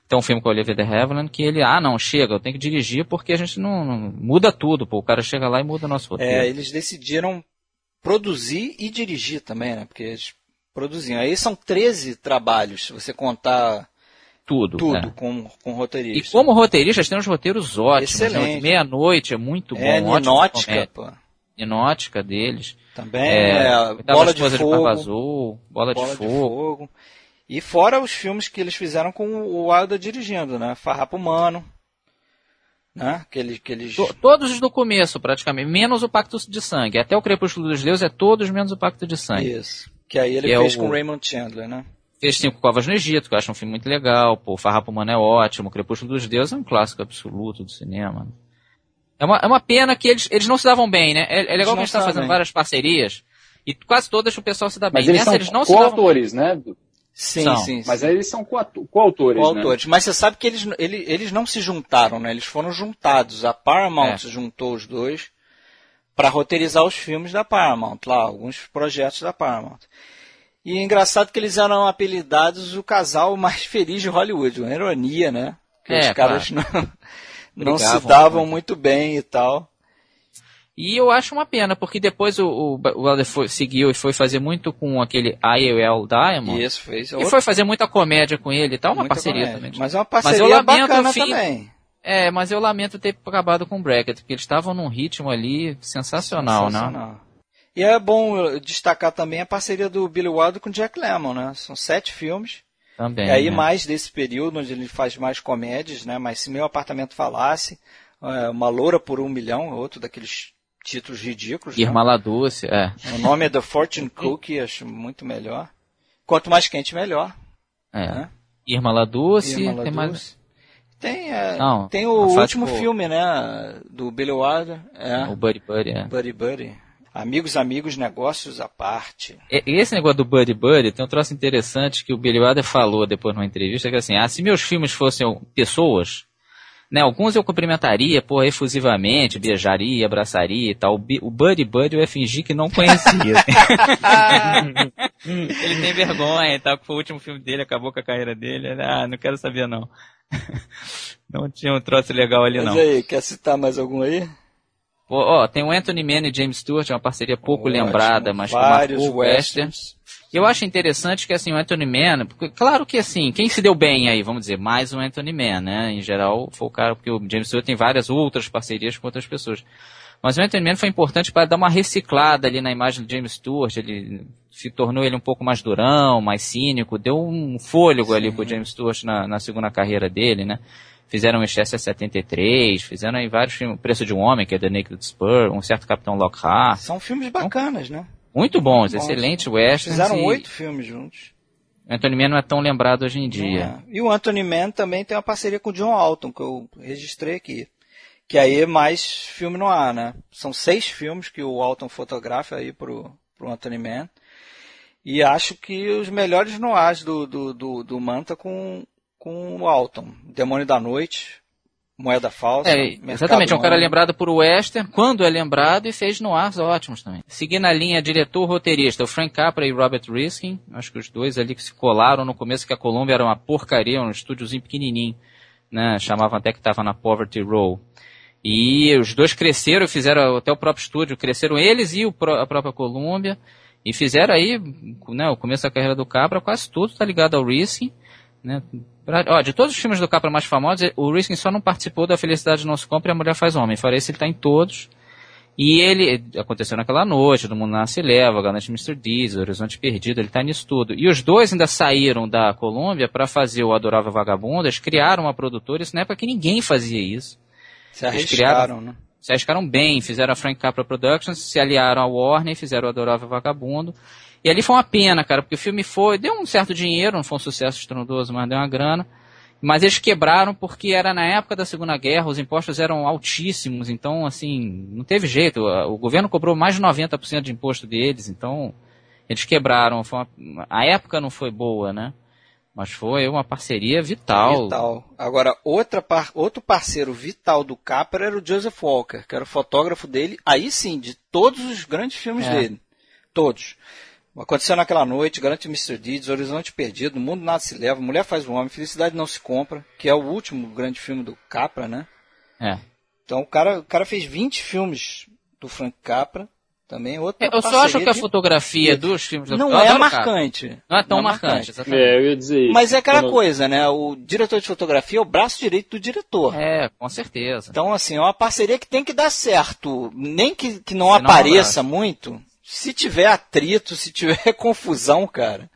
tem um filme com o Oliver de Havilland que ele, ah, não, chega, eu tenho que dirigir porque a gente não, não, muda tudo, pô, o cara chega lá e muda o nosso roteiro. É, eles decidiram produzir e dirigir também, né? Porque eles produziam. Aí são 13 trabalhos, se você contar tudo, tudo é. com, com roteirista. E como roteiristas tem uns roteiros ótimos. Né? Excelente. Meia-noite é muito bom. É, Ninótica, pô. Ninótica deles. Também, é, é Bola de Fogo. De Azul, Bola, Bola de, fogo. de Fogo. E fora os filmes que eles fizeram com o Wilder dirigindo, né? Farrapo Humano, né? Que eles, que eles... Todos do começo, praticamente, menos o Pacto de Sangue. Até o Crepúsculo dos Deuses é todos menos o Pacto de Sangue. Isso. Que aí ele que é fez é o... com Raymond Chandler, né? Fez Cinco Covas no Egito, que eu acho um filme muito legal. Pô, Farrapo Humano é ótimo. O Crepúsculo dos Deuses é um clássico absoluto do cinema. É uma, é uma pena que eles, eles não se davam bem, né? É, é legal que a gente está fazendo várias parcerias e quase todas o pessoal se dá bem. Mas eles Nessa, são eles não coautores, né? Sim, são. sim, Mas aí eles são coautores, coautores. Né? Mas você sabe que eles, eles, eles não se juntaram, né? Eles foram juntados. A Paramount é. juntou os dois para roteirizar os filmes da Paramount, lá, alguns projetos da Paramount. E é engraçado que eles eram apelidados o casal mais feliz de Hollywood, uma ironia, né? Que é, os caras claro. não, não se davam muito bem e tal. E eu acho uma pena, porque depois o, o, o foi, seguiu e foi fazer muito com aquele IOL Diamond. Isso, fez. E foi fazer muita comédia com ele e tal, uma muita parceria comédia. também. Mas é uma parceria bacana fim, também. É, mas eu lamento ter acabado com o Bracket, porque eles estavam num ritmo ali sensacional, né? sensacional. né? E é bom destacar também a parceria do Billy Wilder com Jack Lemmon, né? São sete filmes. Também. E aí né? mais desse período onde ele faz mais comédias, né? Mas se meu apartamento falasse, é, uma loura por um milhão, outro daqueles títulos ridículos. Irma né? Laduce, é. O nome é The Fortune Cookie, acho muito melhor. Quanto mais quente, melhor. É. Né? Irma Laduce, Irma tem mais... Tem, é, Não, tem o último filme, né, do Billy Wilder. É. O Buddy Buddy, é. Buddy Buddy. Amigos, amigos, negócios à parte. Esse negócio do Buddy Buddy tem um troço interessante que o Billy Wilder falou depois numa entrevista, que é assim, ah, se meus filmes fossem pessoas, né, alguns eu cumprimentaria, pô, efusivamente, beijaria, abraçaria e tal. O Buddy Buddy eu ia fingir que não conhecia. ele tem vergonha e tal, que foi o último filme dele, acabou com a carreira dele. ah, não quero saber não. não tinha um troço legal ali Mas não. Mas aí, quer citar mais algum aí? Ó, oh, tem o Anthony Mann e James Stewart, é uma parceria pouco Ótimo, lembrada, mas vários que marcou westerns. Eu acho interessante que, assim, o Anthony Mann, porque, claro que, assim, quem se deu bem aí, vamos dizer, mais o Anthony Mann, né? Em geral, foi o cara, porque o James Stewart tem várias outras parcerias com outras pessoas. Mas o Anthony Mann foi importante para dar uma reciclada ali na imagem do James Stewart, ele se tornou ele um pouco mais durão, mais cínico, deu um fôlego Sim. ali pro James Stewart na, na segunda carreira dele, né? Fizeram o Excesso 73, fizeram aí vários filmes, Preço de um Homem, que é The Naked Spur, um certo Capitão Lockhart. São filmes bacanas, né? Muito bons, excelentes westerns. Fizeram oito filmes juntos. Anthony Mann não é tão lembrado hoje em dia. É. E o Anthony Mann também tem uma parceria com o John Alton, que eu registrei aqui. Que aí é mais filme no ar, né? São seis filmes que o Alton fotografa aí pro, pro Anthony Mann. E acho que os melhores noás do, do, do, do Manta com, com o Alton. Demônio da Noite, Moeda falsa. É, exatamente, é um cara lembrado por western, quando é lembrado, e fez noirs ótimos também. Seguindo a linha diretor-roteirista, o Frank Capra e Robert Riskin, acho que os dois ali que se colaram no começo, que a Colômbia era uma porcaria, um estúdiozinho pequenininho, né, chamavam até que estava na Poverty Row. E os dois cresceram, fizeram até o próprio estúdio, cresceram eles e a própria Colômbia, e fizeram aí, né, o começo da carreira do Capra, quase tudo tá ligado ao Riskin, né, Ó, de todos os filmes do Capra mais famosos, o Riskin só não participou da Felicidade Não Se Compra e A Mulher Faz Homem. Fora isso, ele está em todos. E ele, aconteceu naquela noite, Todo Mundo Nasce e Leva, Galante Mr. Deeds, Horizonte Perdido, ele está nisso tudo. E os dois ainda saíram da Colômbia para fazer o Adorável Vagabundo, eles criaram uma produtora, isso na época que ninguém fazia isso. Se arriscaram, né? Se arriscaram bem, fizeram a Frank Capra Productions, se aliaram ao Warner, fizeram o Adorável Vagabundo. E ali foi uma pena, cara, porque o filme foi, deu um certo dinheiro, não foi um sucesso estrondoso, mas deu uma grana. Mas eles quebraram porque era na época da Segunda Guerra, os impostos eram altíssimos, então, assim, não teve jeito. O governo cobrou mais de 90% de imposto deles, então eles quebraram. Uma, a época não foi boa, né? Mas foi uma parceria vital. Vital. Agora, outra par, outro parceiro vital do Capra era o Joseph Walker, que era o fotógrafo dele, aí sim, de todos os grandes filmes é. dele. Todos. Aconteceu naquela noite, Garante Mr. Deeds, Horizonte Perdido, O Mundo Nada Se Leva, Mulher Faz o Homem, Felicidade Não Se Compra, que é o último grande filme do Capra, né? É. Então o cara, o cara fez 20 filmes do Frank Capra, também outra é, Eu só acho que a fotografia de... dos filmes do Não é marcante. Não é tão não marcante, marcante. É, eu ia dizer isso. Mas é aquela Quando... coisa, né? O diretor de fotografia é o braço direito do diretor. É, com certeza. Então, assim, é uma parceria que tem que dar certo. Nem que, que não apareça não muito, se tiver atrito, se tiver confusão, cara.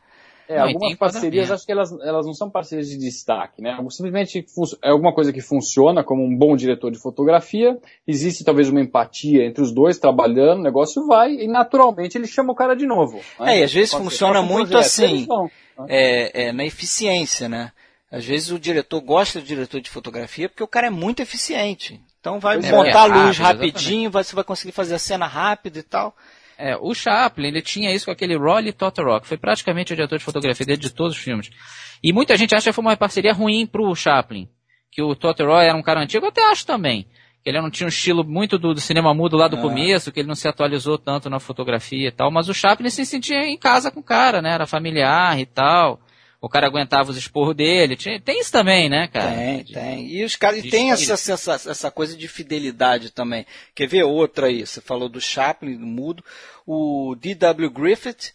É, não, algumas parcerias, acho que elas, elas não são parcerias de destaque, né? Simplesmente é alguma coisa que funciona como um bom diretor de fotografia, existe talvez uma empatia entre os dois trabalhando, o negócio vai e naturalmente ele chama o cara de novo. Né? É, e às vezes funciona muito projeto, assim, vão, né? é, é, na eficiência, né? Às vezes o diretor gosta do diretor de fotografia porque o cara é muito eficiente. Então vai é, montar a luz rápido, rapidinho, vai, você vai conseguir fazer a cena rápido e tal. É, o Chaplin, ele tinha isso com aquele Rolly Totoro, que foi praticamente o diretor de fotografia dele de todos os filmes. E muita gente acha que foi uma parceria ruim pro Chaplin, que o Totoro era um cara antigo, eu até acho também. Que ele não tinha um estilo muito do, do cinema mudo lá do é. começo, que ele não se atualizou tanto na fotografia e tal, mas o Chaplin se sentia em casa com o cara, né? Era familiar e tal o cara aguentava os esporros dele. tem isso também, né, cara? Tem, tem. E os caras tem essa, essa, essa coisa de fidelidade também. Quer ver outra aí? Você falou do Chaplin, do mudo, o D.W. Griffith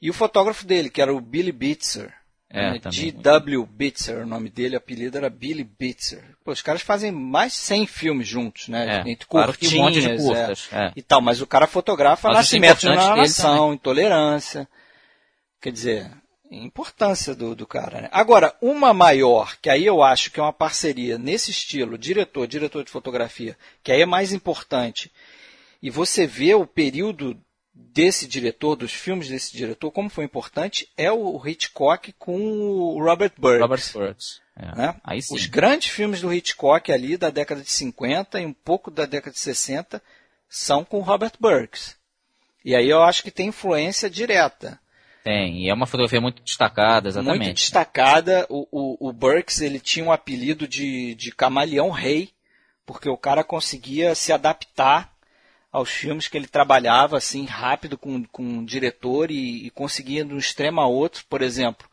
e o fotógrafo dele, que era o Billy Bitzer. É, né? D.W. Bitzer, o nome dele, o apelido era Billy Bitzer. Pô, os caras fazem mais de 100 filmes juntos, né? É, Entre curtinhas um de curtas, é, é. e tal. Mas o cara fotografa Mas nascimento de uma nação, intolerância. Quer dizer, importância do, do cara. Né? Agora, uma maior, que aí eu acho que é uma parceria nesse estilo, diretor, diretor de fotografia, que aí é mais importante, e você vê o período desse diretor, dos filmes desse diretor, como foi importante, é o Hitchcock com o Robert Burks. Robert Burks. É. Né? Os grandes filmes do Hitchcock ali da década de 50 e um pouco da década de 60 são com Robert Burks. E aí eu acho que tem influência direta. Tem, e é uma fotografia muito destacada, exatamente. Muito destacada. O, o, o Burks ele tinha um apelido de, de camaleão rei, porque o cara conseguia se adaptar aos filmes que ele trabalhava assim rápido com, com o diretor e, e conseguia de um extremo a outro. Por exemplo,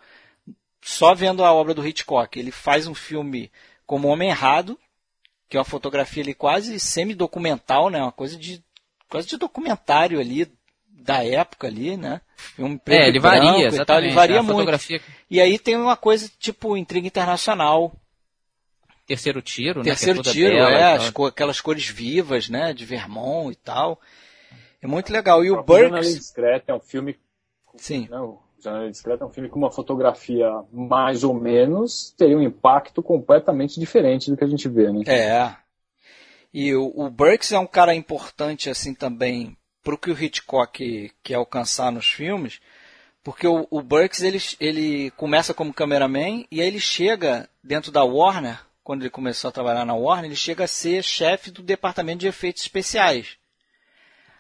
só vendo a obra do Hitchcock, ele faz um filme como Homem Errado, que é uma fotografia ali quase semi-documental, né? Uma coisa de quase de documentário ali da época ali, né? Filme preto é, ele varia, exatamente. Tal, ele varia muito. Fotografia... E aí tem uma coisa tipo intriga internacional. Terceiro tiro, Terceiro né? Terceiro tiro, é, as co aquelas cores vivas, né? De Vermont e tal. É muito legal. E o, o Burks... Discreta é um filme... Sim. Não, Janela Discreta é um filme com uma fotografia mais ou menos, teria um impacto completamente diferente do que a gente vê, né? É. E o, o Burks é um cara importante, assim, também para o que o Hitchcock quer alcançar nos filmes, porque o, o Burks ele, ele começa como cameraman e aí ele chega dentro da Warner, quando ele começou a trabalhar na Warner, ele chega a ser chefe do departamento de efeitos especiais.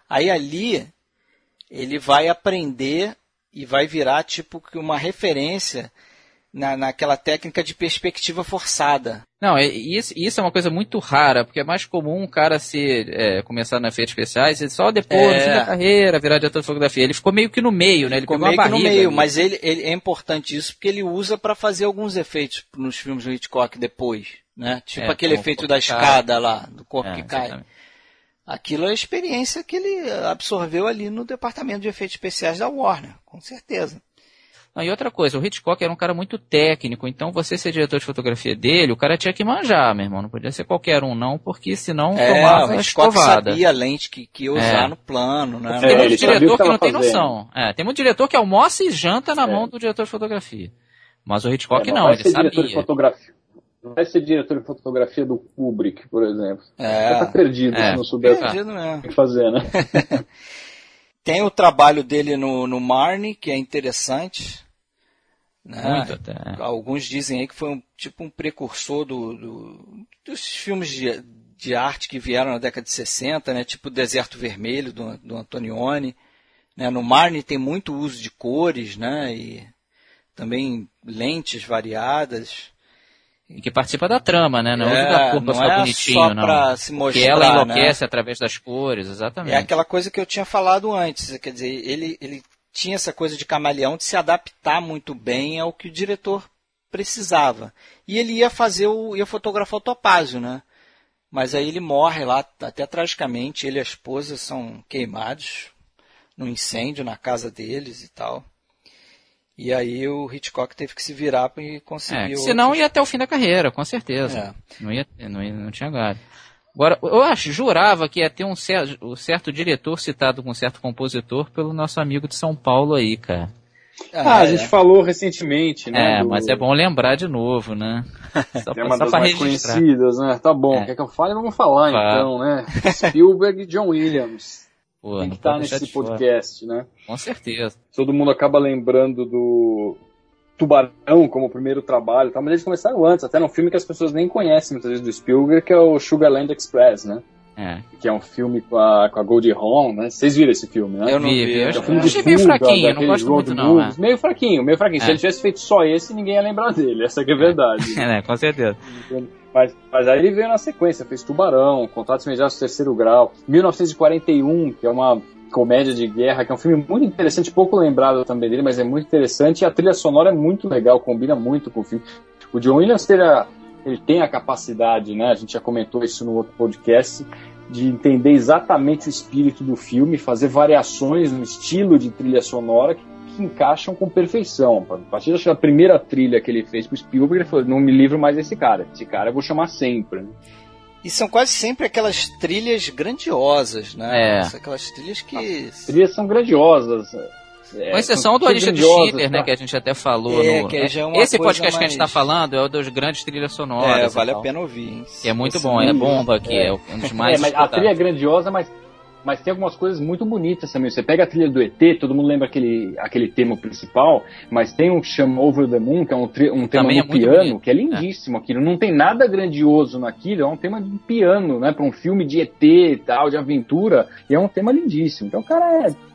Aí ali ele vai aprender e vai virar tipo uma referência na, naquela técnica de perspectiva forçada. Não, é, isso, isso é uma coisa muito rara, porque é mais comum um cara se é, começar na efeitos especiais e só depois, é. no fim da carreira, virar diretor de fotografia. Ele ficou meio que no meio, né? Ele ficou meio que no meio, ali. mas ele, ele, é importante isso porque ele usa para fazer alguns efeitos nos filmes do Hitchcock depois, né? Tipo é, aquele efeito da escada lá, do corpo é, que cai. Exatamente. Aquilo é a experiência que ele absorveu ali no departamento de efeitos especiais da Warner, com certeza. Não, e outra coisa, o Hitchcock era um cara muito técnico, então você ser diretor de fotografia dele, o cara tinha que manjar, meu irmão. Não podia ser qualquer um, não, porque senão é, tomava o Hitchcock escovada. sabia a lente que, que ia usar é. no plano, né? Tem muito diretor que, que não tem noção. É, tem muito diretor que almoça e janta na é. mão do diretor de fotografia. Mas o Hitchcock é, não, ele sabia. Diretor de fotografia. Não vai ser diretor de fotografia do Kubrick, por exemplo. É. Tá perdido é. se não souber o que fazer, né? Tem o trabalho dele no, no Marne, que é interessante. Né? Muito até. Alguns dizem aí que foi um, tipo um precursor do, do, dos filmes de, de arte que vieram na década de 60, né? tipo Deserto Vermelho, do, do Antonioni. Né? No Marne tem muito uso de cores, né? E também lentes variadas. E que participa da trama, né? Não é, da culpa só é bonitinho, só não. Pra se mostrar, que ela enlouquece né? através das cores, exatamente. É aquela coisa que eu tinha falado antes, quer dizer, ele, ele tinha essa coisa de camaleão de se adaptar muito bem ao que o diretor precisava. E ele ia fazer o ia fotografar o Topázio, né? Mas aí ele morre lá, até tragicamente, ele e a esposa são queimados no incêndio na casa deles e tal. E aí o Hitchcock teve que se virar e conseguir. É, senão outros... ia até o fim da carreira, com certeza. É. Não, ia, não, ia, não tinha galho. Agora, eu acho, jurava que ia ter um certo, um certo diretor citado com um certo compositor pelo nosso amigo de São Paulo aí, cara. Ah, a gente é. falou recentemente, né? É, do... mas é bom lembrar de novo, né? Só é uma das mais registrar. conhecidas, né? Tá bom, é. quer que eu fale? Vamos falar Fala. então, né? Spielberg e John Williams. Pô, Tem que estar tá nesse podcast, né? Com certeza. Todo mundo acaba lembrando do Tubarão como primeiro trabalho, tá? mas eles começaram antes, até num filme que as pessoas nem conhecem muitas vezes do Spielberg, que é o Sugarland Express, né? É. Que é um filme com a, com a Goldie Hawn, né? Vocês viram esse filme, né? Eu não vi, vi. É um filme de achei meio fraquinho, não gosto muito não. É. Meio fraquinho, meio fraquinho. É. Se ele tivesse feito só esse, ninguém ia lembrar dele, essa que é a verdade. É, né? com certeza. Mas, mas aí ele veio na sequência, fez Tubarão, Contratos Imediatos Terceiro Grau, 1941, que é uma comédia de guerra, que é um filme muito interessante, pouco lembrado também dele, mas é muito interessante. E a trilha sonora é muito legal, combina muito com o filme. O John Williams ele tem a capacidade, né? A gente já comentou isso no outro podcast, de entender exatamente o espírito do filme, fazer variações no estilo de trilha sonora que, encaixam com perfeição. A partir da primeira trilha que ele fez para o Spielberg, ele falou: não me livro mais desse cara. Esse cara eu vou chamar sempre. Né? E são quase sempre aquelas trilhas grandiosas, né? É. Aquelas trilhas que. As trilhas são grandiosas. É, Com exceção do A Lista de Schindler, né, tá? que a gente até falou. É, no... que já é uma Esse podcast mais... que a gente está falando é o dos grandes trilhas sonoras. É, vale a pena ouvir. Hein? É muito bom, é bomba aqui, é, é um dos mais. É, mas a trilha é grandiosa, mas mas tem algumas coisas muito bonitas também. Você pega a trilha do ET, todo mundo lembra aquele, aquele tema principal, mas tem um que chama Over the Moon, que é um, um tema no é piano, bonito. que é lindíssimo é. aquilo. Não tem nada grandioso naquilo, é um tema de piano, né? Para um filme de ET e tal, de aventura, e é um tema lindíssimo. Então o cara é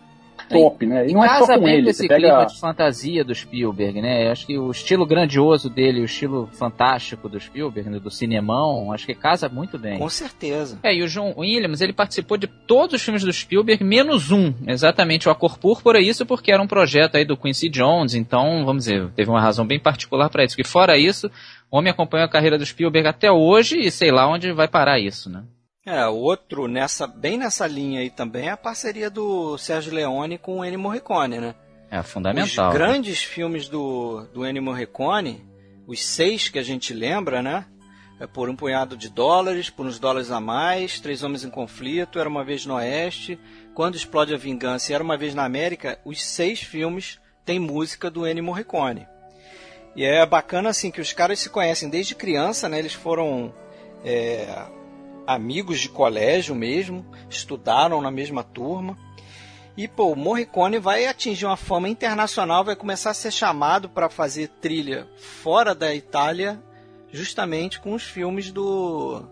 top, né? E não é só com ele. esse pega... clima de fantasia do Spielberg, né? Eu acho que o estilo grandioso dele, o estilo fantástico do Spielberg, né? do cinemão, acho que casa muito bem. Com certeza. É, e o John Williams, ele participou de todos os filmes do Spielberg, menos um, exatamente o A Cor Púrpura, isso porque era um projeto aí do Quincy Jones, então, vamos dizer, teve uma razão bem particular para isso. Que fora isso, o homem acompanha a carreira do Spielberg até hoje e sei lá onde vai parar isso, né? É, outro nessa, bem nessa linha aí também é a parceria do Sérgio Leone com o Ennio Morricone, né? É fundamental. Os né? grandes filmes do, do Ennio Morricone, os seis que a gente lembra, né? É por um punhado de dólares, por uns dólares a mais, Três Homens em Conflito, Era uma Vez no Oeste, Quando Explode a Vingança e Era uma Vez na América, os seis filmes têm música do Ennio Morricone. E é bacana assim que os caras se conhecem desde criança, né? Eles foram é, amigos de colégio mesmo, estudaram na mesma turma. E pô, o Morricone vai atingir uma fama internacional, vai começar a ser chamado para fazer trilha fora da Itália, justamente com os filmes do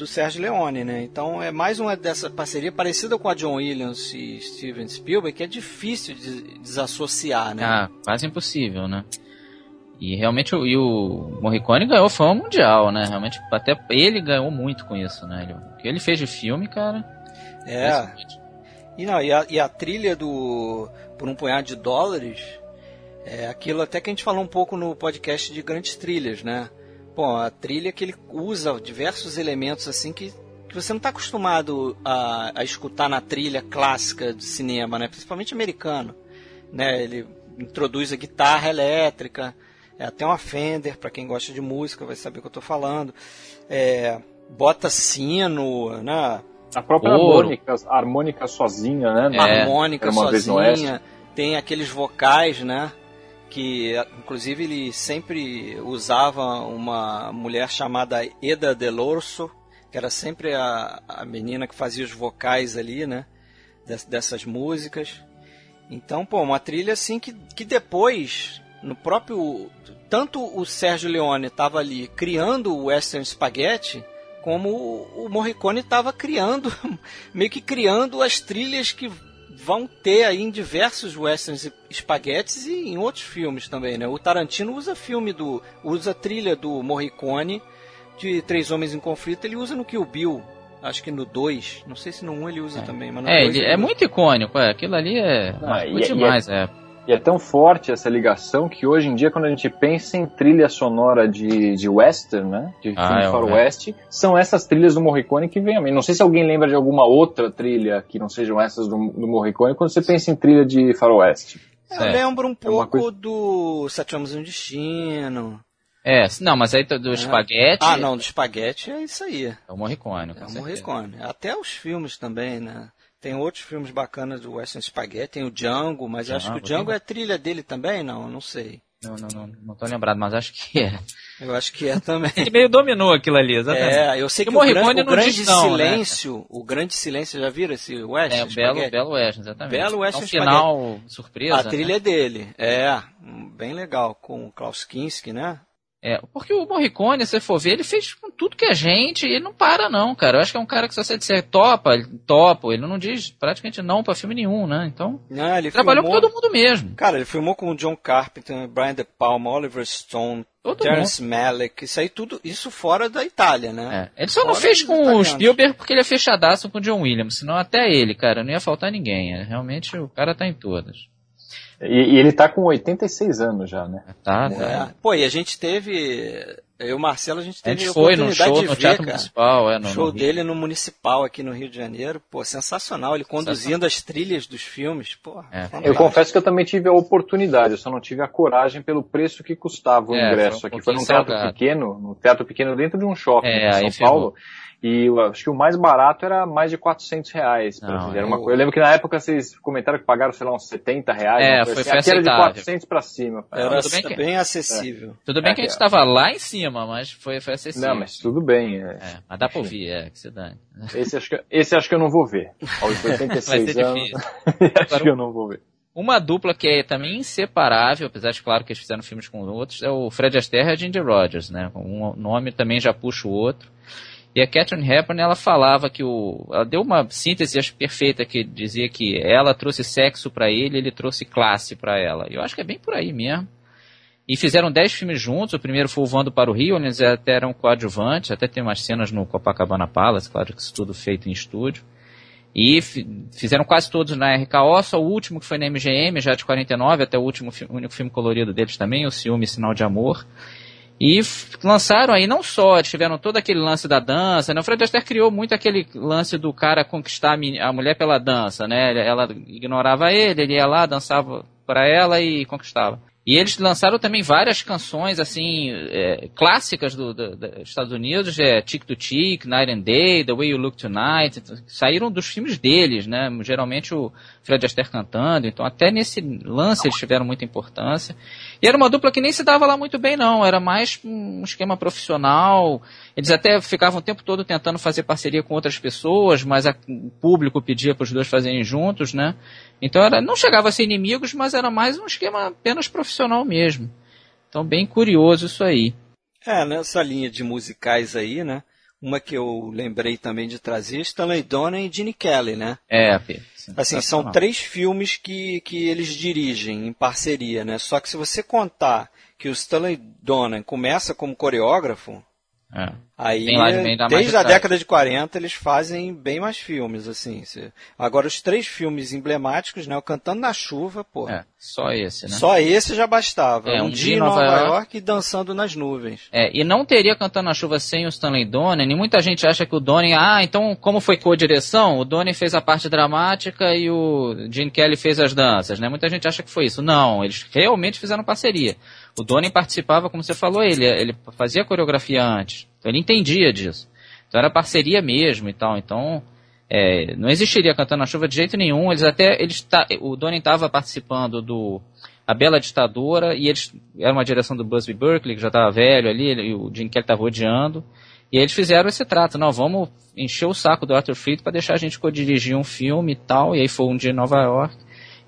do Sérgio Leone, né? Então é mais uma dessa parceria parecida com a John Williams e Steven Spielberg, que é difícil de desassociar, né? Ah, quase impossível, né? E realmente e o Morricone ganhou fama mundial, né? Realmente, até ele ganhou muito com isso, né? Ele, o que ele fez de filme, cara. É. E, não, e, a, e a trilha do Por um Punhado de Dólares é aquilo até que a gente falou um pouco no podcast de grandes trilhas, né? Bom, a trilha que ele usa diversos elementos assim que, que você não está acostumado a, a escutar na trilha clássica de cinema, né? Principalmente americano, né? Ele introduz a guitarra elétrica, é até uma Fender, para quem gosta de música vai saber o que eu estou falando. É, bota sino, né? A própria harmônica, harmônica sozinha, né? É. Harmônica sozinha. Tem aqueles vocais, né? Que, inclusive, ele sempre usava uma mulher chamada Eda Delorso, que era sempre a, a menina que fazia os vocais ali, né? Dessas músicas. Então, pô, uma trilha assim que, que depois no próprio tanto o Sérgio Leone estava ali criando o Western Spaghetti, como o Morricone estava criando, meio que criando as trilhas que vão ter aí em diversos westerns espaguetes e em outros filmes também, né? O Tarantino usa filme do usa trilha do Morricone de Três Homens em Conflito, ele usa no Kill Bill, acho que no 2, não sei se no 1 um ele usa é. também, mas no É, ele, é muito icônico, é, aquilo ali é ah, muito demais, é, é. E é tão forte essa ligação que hoje em dia, quando a gente pensa em trilha sonora de, de western, né? De ah, filme é, faroeste, é. são essas trilhas do Morricone que vem a mim. Não sei se alguém lembra de alguma outra trilha que não sejam essas do, do Morricone quando você pensa em trilha de faroeste. Eu é. lembro um pouco coisa... do Sete Homens no Destino. É, não, mas aí do é. espaguete. Ah, não, do espaguete é isso aí. É o Morricone. É o Morricone. Até os filmes também, né? Tem outros filmes bacanas do Western Spaghetti, tem o Django, mas Django, acho que o Django é trilha dele também, não? Não sei. Não, não, não, não tô lembrado, mas acho que é. Eu acho que é também. Ele meio dominou aquilo ali, exatamente. É, eu sei que o, o grande, o grande não, né, silêncio, né? o grande silêncio, já viram esse West? É, o Belo, Belo West, exatamente. Belo West é um final surpresa. A trilha né? é dele, é, bem legal, com o Klaus Kinski, né? É, porque o Morricone, se você for ver, ele fez com tudo que é gente e ele não para não, cara. Eu acho que é um cara que se você disser topa, ele topa, ele não diz praticamente não para filme nenhum, né? Então, não, ele trabalhou filmou... com todo mundo mesmo. Cara, ele filmou com o John Carpenter, Brian De Palma, Oliver Stone, Todo Terence Malick, isso aí tudo, isso fora da Itália, né? É. Ele só fora não fez com o Spielberg porque ele é fechadaço com o John Williams, senão até ele, cara, não ia faltar ninguém. É, realmente o cara tá em todas. E, e, ele tá com 86 anos já, né? Tá, tá. É. Pô, e a gente teve. Eu e o Marcelo, a gente teve a gente foi no show no Teatro cara, Municipal, é, no, show no dele no Municipal aqui no Rio de Janeiro. Pô, sensacional. Ele conduzindo as trilhas dos filmes. Pô, é. Eu confesso que eu também tive a oportunidade, eu só não tive a coragem pelo preço que custava o é, ingresso. Foi um aqui foi num teatro salgado. pequeno, num teatro pequeno dentro de um shopping é, em São Paulo. E eu acho que o mais barato era mais de 400 reais. Não, era uma eu... eu lembro que na época vocês comentaram que pagaram, sei lá, uns 70 reais. É, foi, assim. Aqui era de 400 para cima. Era tudo bem, que... bem acessível. É. Tudo bem que a gente estava lá em cima, mas foi, foi acessível. Não, mas tudo bem. É. é mas dá pra ouvir, é, que se dane. Esse acho que, esse acho que eu não vou ver. Aos 86 anos, acho que eu não vou ver. Uma dupla que é também inseparável, apesar de claro que eles fizeram filmes com outros, é o Fred Astaire e a Ginger Rogers, né? Um nome também já puxa o outro. E a Catherine Hepburn, ela falava que o... Ela deu uma síntese, acho, perfeita, que dizia que ela trouxe sexo para ele, ele trouxe classe para ela. E eu acho que é bem por aí mesmo. E fizeram dez filmes juntos, o primeiro foi o Voando para o Rio, eles até eram coadjuvantes, até tem umas cenas no Copacabana Palace, claro que isso tudo feito em estúdio. E fizeram quase todos na RKO, só o último que foi na MGM, já de 49, até o último o único filme colorido deles também, o Ciúme Sinal de Amor. E lançaram aí não só, tiveram todo aquele lance da dança, né? O Fred Astaire criou muito aquele lance do cara conquistar a mulher pela dança, né? Ela ignorava ele, ele ia lá, dançava para ela e conquistava. E eles lançaram também várias canções, assim, é, clássicas do, do, dos Estados Unidos, é Tick to Tick, Night and Day, The Way You Look Tonight, saíram dos filmes deles, né? Geralmente o Fred Astaire cantando, então até nesse lance eles tiveram muita importância. E era uma dupla que nem se dava lá muito bem, não, era mais um esquema profissional, eles até ficavam o tempo todo tentando fazer parceria com outras pessoas, mas a, o público pedia para os dois fazerem juntos, né? Então era, não chegava a ser inimigos, mas era mais um esquema apenas profissional mesmo. Então bem curioso isso aí. É, nessa linha de musicais aí, né? Uma que eu lembrei também de trazer, Stanley Donen e Gene Kelly, né? É, Assim, são três filmes que, que eles dirigem em parceria, né? Só que se você contar que o Stanley Donen começa como coreógrafo, É. Aí, desde a década de 40, eles fazem bem mais filmes, assim. Agora, os três filmes emblemáticos, né? O Cantando na Chuva, pô. É, só esse, né? Só esse já bastava. É, um, dia em Nova, York. e dançando nas nuvens. É, e não teria Cantando na Chuva sem o Stanley Donen, e muita gente acha que o Donen, ah, então como foi co-direção, o Donen fez a parte dramática e o Gene Kelly fez as danças, né? Muita gente acha que foi isso. Não, eles realmente fizeram parceria. O Donen participava, como você falou, ele, ele fazia coreografia antes, então ele entendia disso. Então era parceria mesmo e tal, então... é, não existiria Cantando na Chuva de jeito nenhum. Eles até, eles o Donen estava participando do A Bela Ditadora e eles era uma direção do Busby Berkeley que já estava velho ali, ele- e o Gene Kelly estava odiando. E eles fizeram esse trato, não, vamos encher o saco do Arthur Fleet para deixar a gente co-dirigir um filme e tal. E aí foi um dia em Nova York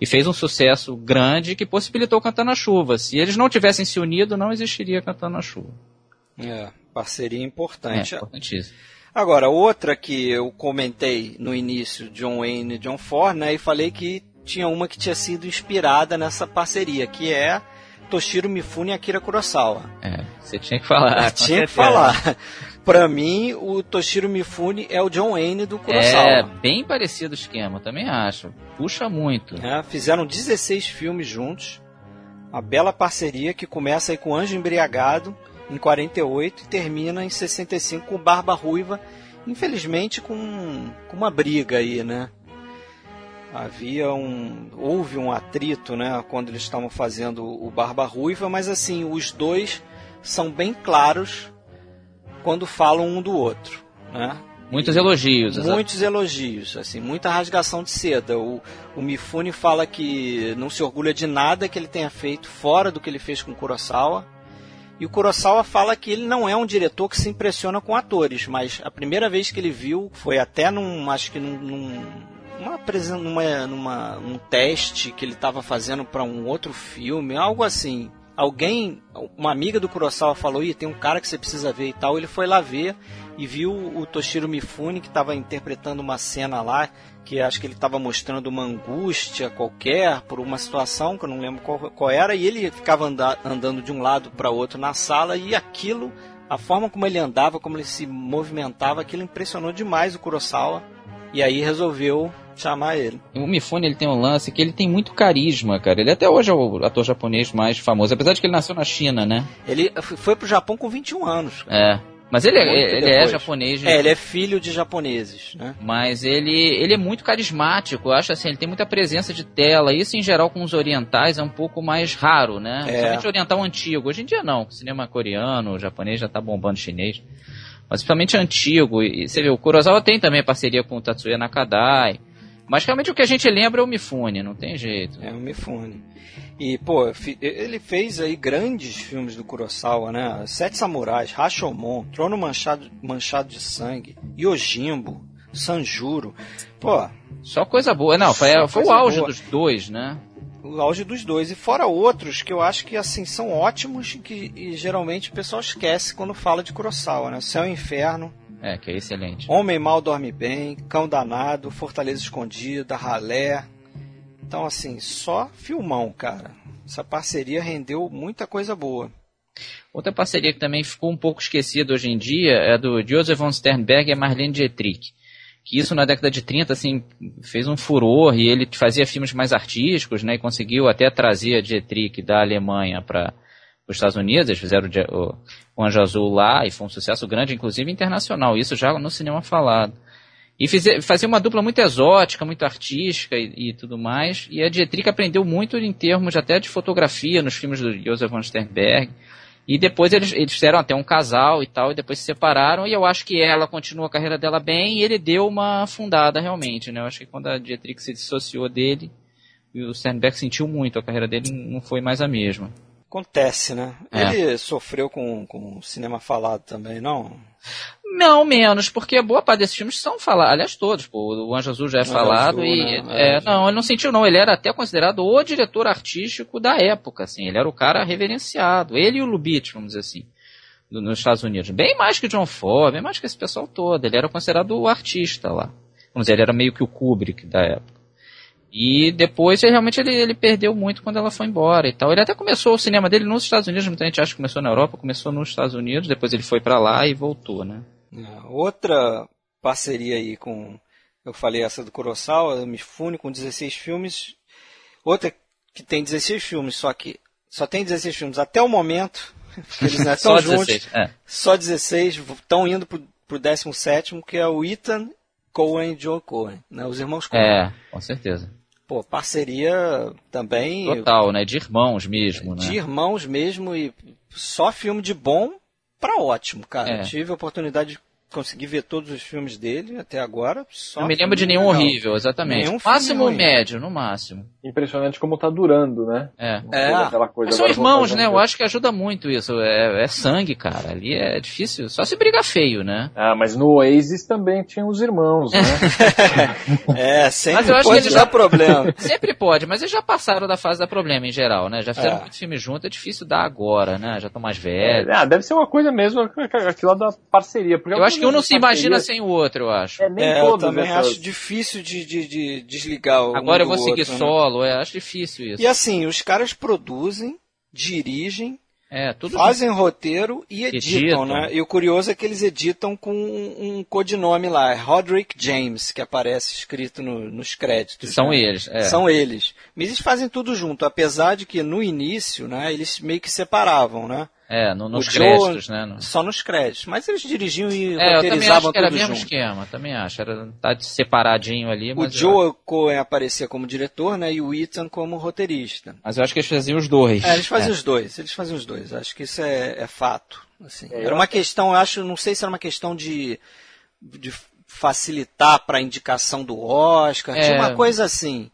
e fez um sucesso grande que possibilitou Cantando na Chuva. Se eles não tivessem se unido, não existiria Cantando na Chuva. É, parceria É, importante. importantíssimo. Agora, outra que eu comentei no início, John Wayne e John Ford, né? E falei que tinha uma que tinha sido inspirada nessa parceria, que é Toshiro Mifune e Akira Kurosawa. É, você tinha que falar. com tinha que falar. Pra mim, o Toshiro Mifune é o John Wayne do Kurosawa. É, bem parecido o esquema, também acho. Puxa muito. É, fizeram 16 filmes juntos. Uma bela parceria que começa aí com Anjo Embriagado em 48 e termina em 65 com Barba Ruiva, infelizmente com, com uma briga aí, né? Havia um houve um atrito, né, quando eles estavam fazendo o Barba Ruiva, mas assim, os dois são bem claros quando falam um do outro, né? Muitos elogios. Muitos elogios, assim, muita rasgação de seda. O, o Mifune fala que não se orgulha de nada que ele tenha feito fora do que ele fez com Kurosawa. E o Kurosawa fala que ele não é um diretor que se impressiona com atores, mas a primeira vez que ele viu foi até num, acho que num, num uma, numa, numa, um teste que ele estava fazendo para um outro filme, algo assim. Alguém, uma amiga do Kurosawa falou, Ih, tem um cara que você precisa ver e tal. Ele foi lá ver e viu o Toshiro Mifune que estava interpretando uma cena lá que acho que ele estava mostrando uma angústia qualquer por uma situação que eu não lembro qual, qual era e ele ficava anda- andando de um lado para outro na sala e aquilo a forma como ele andava como ele se movimentava aquilo impressionou demais o Kurosawa e aí resolveu chamar ele O Mifune ele tem um lance que ele tem muito carisma, cara. Ele até hoje é o ator japonês mais famoso, apesar de que ele nasceu na China, né? ele foi pro Japão com 21 anos É. Mas ele, é, ele é japonês, é ele é filho de japoneses né mas ele, ele é muito carismático. Eu acho assim, ele tem muita presença de tela. Isso em geral com os orientais é um pouco mais raro, né? É. Principalmente oriental antigo. Hoje em dia não. O cinema coreano, o japonês já tá bombando chinês. Mas principalmente antigo. E você vê, o Kurosawa tem também parceria com o Tatsuya Nakadai. Mas realmente o que a gente lembra é o Mifune, não tem jeito. É o Mifune. E, pô, ele fez aí grandes filmes do Kurosawa, né? Sete Samurais, Rashomon, Trono Manchado, Manchado de Sangue, Yojimbo, Sanjuro. Pô, Só coisa boa. Não, foi, foi o auge boa. dos dois, né? O auge dos dois. E fora outros que eu acho que, assim, são ótimos e que e geralmente o pessoal esquece quando fala de Kurosawa, né? Céu e Inferno, É, que é excelente. Homem Mal Dorme Bem, Cão Danado, Fortaleza Escondida, Ralé. Então, assim, só filmão, cara. Essa parceria rendeu muita coisa boa. Outra parceria que também ficou um pouco esquecida hoje em dia é do Joseph von Sternberg e a Marlene Dietrich. Que isso na década de 30, assim, fez um furor e ele fazia filmes mais artísticos, né? E conseguiu até trazer a Dietrich da Alemanha para os Estados Unidos. Eles fizeram o, o, Anjo Azul lá e foi um sucesso grande, inclusive internacional. Isso já no cinema falado. E fazia uma dupla muito exótica, muito artística e, e tudo mais. E a Dietrich aprendeu muito em termos até de fotografia nos filmes do Joseph von Sternberg. E depois eles, eles fizeram até um casal e tal, e depois se separaram, e eu acho que ela continuou a carreira dela bem, e ele deu uma afundada realmente, né? Eu acho que quando a Dietrich se dissociou dele, o Sternberg sentiu muito, a carreira dele não foi mais a mesma. Acontece, né? É. Ele sofreu com, com cinema falado também, não? Não, menos, porque boa parte desses filmes são falados, aliás, todos, pô, o Anjo Azul já é Anjo falado, Azul, e, né? é, não, ele não sentiu não, ele era até considerado o diretor artístico da época, assim, ele era o cara reverenciado, ele e o Lubitsch, vamos dizer assim, do- nos Estados Unidos, bem mais que o John Ford, bem mais que esse pessoal todo, ele era considerado o artista lá, vamos dizer, ele era meio que o Kubrick da época. E depois, realmente, ele, ele perdeu muito quando ela foi embora e tal. Ele até começou o cinema dele nos Estados Unidos, muita gente acha que começou na Europa, começou nos Estados Unidos, depois ele foi para lá e voltou, né? É, outra parceria aí com, eu falei essa do Kurosawa, Mifune, com 16 filmes. Outra que tem 16 filmes, só que só tem 16 filmes até o momento, porque eles não estão juntos. 16, é. Só 16, estão indo pro, pro 17, que é o Ethan Cohen e Joe Cohen, né? Os irmãos Cohen. É, com certeza. Pô, parceria também. Total, né? De irmãos mesmo, né? De irmãos mesmo e só filme de bom para ótimo, cara. É. Tive a oportunidade de consegui ver todos os filmes dele até agora. não me lembro de nenhum legal. horrível, exatamente. Nenhum máximo ruim. médio, no máximo. Impressionante como tá durando, né? É. é. Aquela coisa Mas são irmãos, né? Eu acho que ajuda muito isso. É, é, sangue, cara. Ali é difícil. Só se briga feio, né? Ah, mas no Oasis também tinha os irmãos, né? é, sempre mas eu acho pode que dar problema. sempre pode, mas eles já passaram da fase da problema em geral, né? Já fizeram é. muito filme junto, é difícil dar agora, né? Já estão mais velhos. É, deve ser uma coisa mesmo, aquilo da parceria. Porque eu acho que um não se imagina sem o outro, eu acho. É, nem é, eu também acho difícil de, de, de desligar o Agora eu vou seguir outro, né? solo, né? é, acho difícil isso. E assim, os caras produzem, dirigem, é, fazem roteiro e editam, editam, né? E o curioso é que eles editam com um, um codinome lá, Roderick James, que aparece escrito no, nos créditos. São né? eles, é. São eles. Mas eles fazem tudo junto, apesar de que no início, né, eles meio que separavam, né? É, no, nos créditos, né? No... Só nos créditos. Mas eles dirigiam e é, roteirizavam tudo junto. era o mesmo esquema, também acho. Era tá separadinho ali. o Joe eu... Cohen aparecia como diretor, né? E o Ethan como roteirista. Mas eu acho que eles faziam os dois. É, eles faziam é. os dois. Eles faziam os dois. Acho que isso é, é fato. Assim. É, era uma questão, acho, não sei se era uma questão de, de facilitar para a indicação do Oscar. Tinha uma é. coisa assim.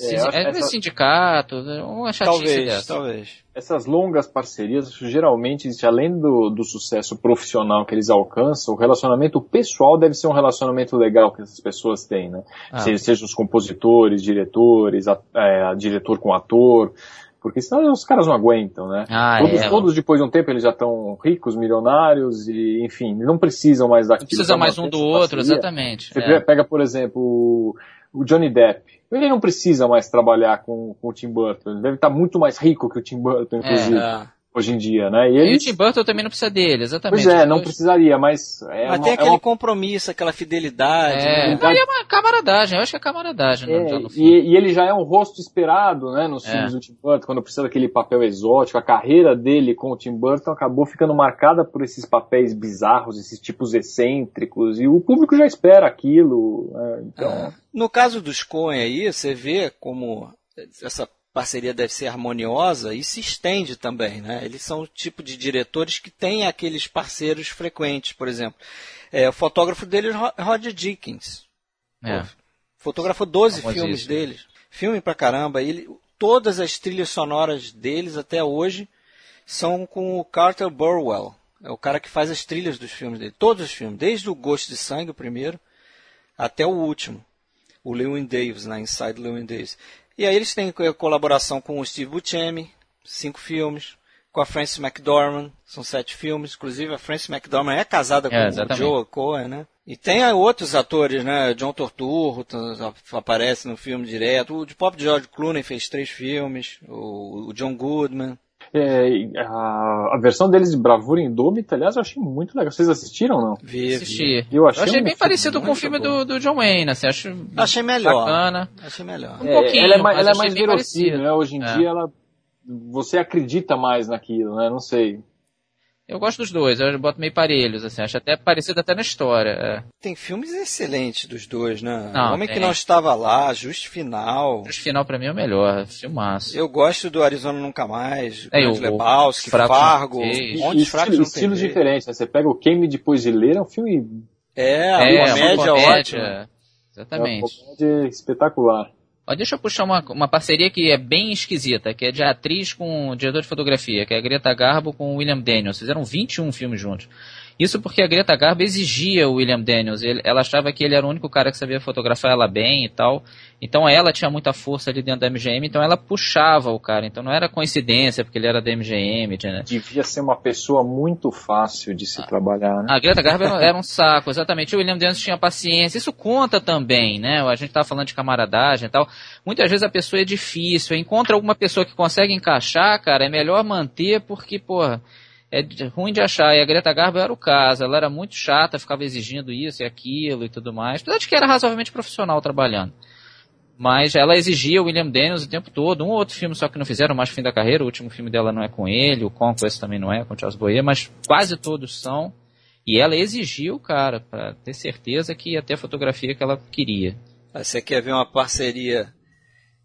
É, é essa... sindicato, uma chatice talvez, dessa. Talvez. Essas longas parcerias, geralmente, além do, do sucesso profissional que eles alcançam, o relacionamento pessoal deve ser um relacionamento legal que essas pessoas têm, né? Ah. Seja, seja os compositores, diretores, a, é, diretor com ator, porque senão os caras não aguentam, né? Ah, todos, é. todos depois de um tempo eles já estão ricos, milionários e, enfim, não precisam mais daquilo. Não precisa mais um do outro, parceria. exatamente. Você é. pega, por exemplo, o Johnny Depp. Ele não precisa mais trabalhar com, com o Tim Burton. Ele deve estar muito mais rico que o Tim Burton, inclusive. É, hoje em dia, né? E, eles... e o Tim Burton também não precisa dele, exatamente. Pois é, não precisaria, mas... É mas uma, tem é aquele uma... compromisso, aquela fidelidade. É, né? é uma camaradagem, eu acho que é camaradagem. É, no, no e, e, ele já é um rosto esperado, né, nos é. filmes do Tim Burton, quando precisa daquele papel exótico. A carreira dele com o Tim Burton acabou ficando marcada por esses papéis bizarros, esses tipos excêntricos, e o público já espera aquilo, né? então... É. No caso dos Coen aí, você vê como essa parceria deve ser harmoniosa e se estende também, né? Eles são o tipo de diretores que têm aqueles parceiros frequentes, por exemplo. É, o fotógrafo dele é Roger Dickens. É. fotografou 12 filmes deles. Filme pra caramba. Ele, todas as trilhas sonoras deles até hoje são com o Carter Burwell. É o cara que faz as trilhas dos filmes dele. Todos os filmes, desde o Gosto de Sangue, o primeiro, até o último. O Lewin Davis, na Inside Lewin Davis. E aí eles têm colaboração com o Steve Buscemi, cinco filmes, com a Frances McDormand, são sete filmes, inclusive a Frances McDormand é casada é, com exatamente. o Joe Cohen, né? E tem outros atores, né? John Torturro aparece no filme direto, o de Pop George Clooney fez três filmes, o, o John Goodman. É, a, a, versão deles de Bravura Indômita, aliás, eu achei muito legal. Vocês assistiram ou não? Vi, Assisti. Eu achei, eu achei bem parecido com o filme do, do, John Wayne, assim, acho achei melhor. Bacana. Achei melhor. Um é, pouquinho, ela é mais, ela é mais verossímil, né? Hoje em é. dia ela você acredita mais naquilo, né? Não sei. Eu gosto dos dois, eu boto meio parelhos, assim, acho até parecido até na história. É. Tem filmes excelentes dos dois, né? Não, o Homem tem. que Não Estava Lá, Justo Final. Justo Final pra mim é o melhor, filmaço. Eu gosto do Arizona Nunca Mais, é, o Lebowski, Fargo, um monte de fracos Estilos diferentes, né? Você pega o Quem Me Depois de Ler, é um filme... É, é uma comédia, ótima. Exatamente. É uma comédia espetacular. Ó, deixa eu puxar uma, uma parceria que é bem esquisita, que é de atriz com diretor de fotografia, que é a Greta Garbo com William Daniels. Fizeram 21 filmes juntos. Isso porque a Greta Garbo exigia o William Daniels. Ele, ela achava que ele era o único cara que sabia fotografar ela bem e tal. Então ela tinha muita força ali dentro da MGM, então ela puxava o cara. Então não era coincidência porque ele era da MGM. Né? Devia ser uma pessoa muito fácil de se ah, trabalhar, né? A Greta Garbo era, era, um saco, exatamente. O William Daniels tinha paciência. Isso conta também, né? A gente estava falando de camaradagem e tal. Muitas vezes a pessoa é difícil. Encontra alguma pessoa que consegue encaixar, cara, é melhor manter porque, porra é ruim de achar. E a Greta Garbo era o caso. Ela era muito chata, ficava exigindo isso e aquilo e tudo mais. Apesar de que era razoavelmente profissional trabalhando. Mas ela exigia o William Daniels o tempo todo. Um ou outro filme só que não fizeram mais fim da carreira. O último filme dela não é com ele. O Conquest também não é com Charles Boyer. Mas quase todos são. E ela exigiu o cara para ter certeza que ia ter a fotografia que ela queria. Você quer ver uma parceria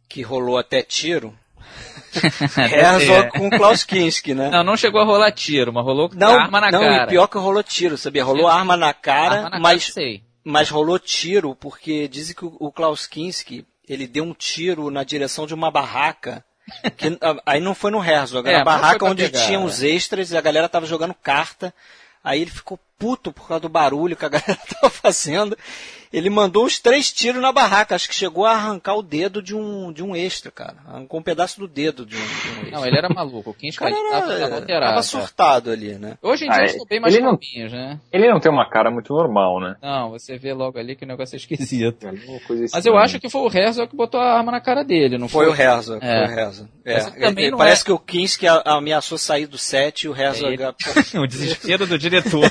que rolou até tiro? Herzog com Klaus Kinski, né? Não, não chegou a rolar tiro, mas rolou não, arma na não, cara. Não, pior que rolou tiro, sabia? Rolou arma na cara, arma na mas, cara, sei. mas rolou tiro porque dizem que o Klaus Kinski, ele deu um tiro na direção de uma barraca. Que, aí não foi no Herzog, era é, a barraca onde pegar, tinha os extras e a galera tava jogando carta. Aí ele ficou puto por causa do barulho que a galera tava fazendo ele mandou os três tiros na barraca. Acho que chegou a arrancar o dedo de um, de um extra, cara. Arrancou um pedaço do dedo de um, de um extra. Não, ele era maluco. O Kinski estava alterado. Tava surtado ali, né? Hoje em dia ah, eles estão bem mais calminhos, né? Ele não tem uma cara muito normal, né? Não, você vê logo ali que o negócio é esquisito. É Mas eu acho que foi o Herzog que botou a arma na cara dele, não foi? Foi o Herzog, é. foi o Herzog. É. parece é... que o Kinski ameaçou sair do set e o Herzog... É o desespero do diretor.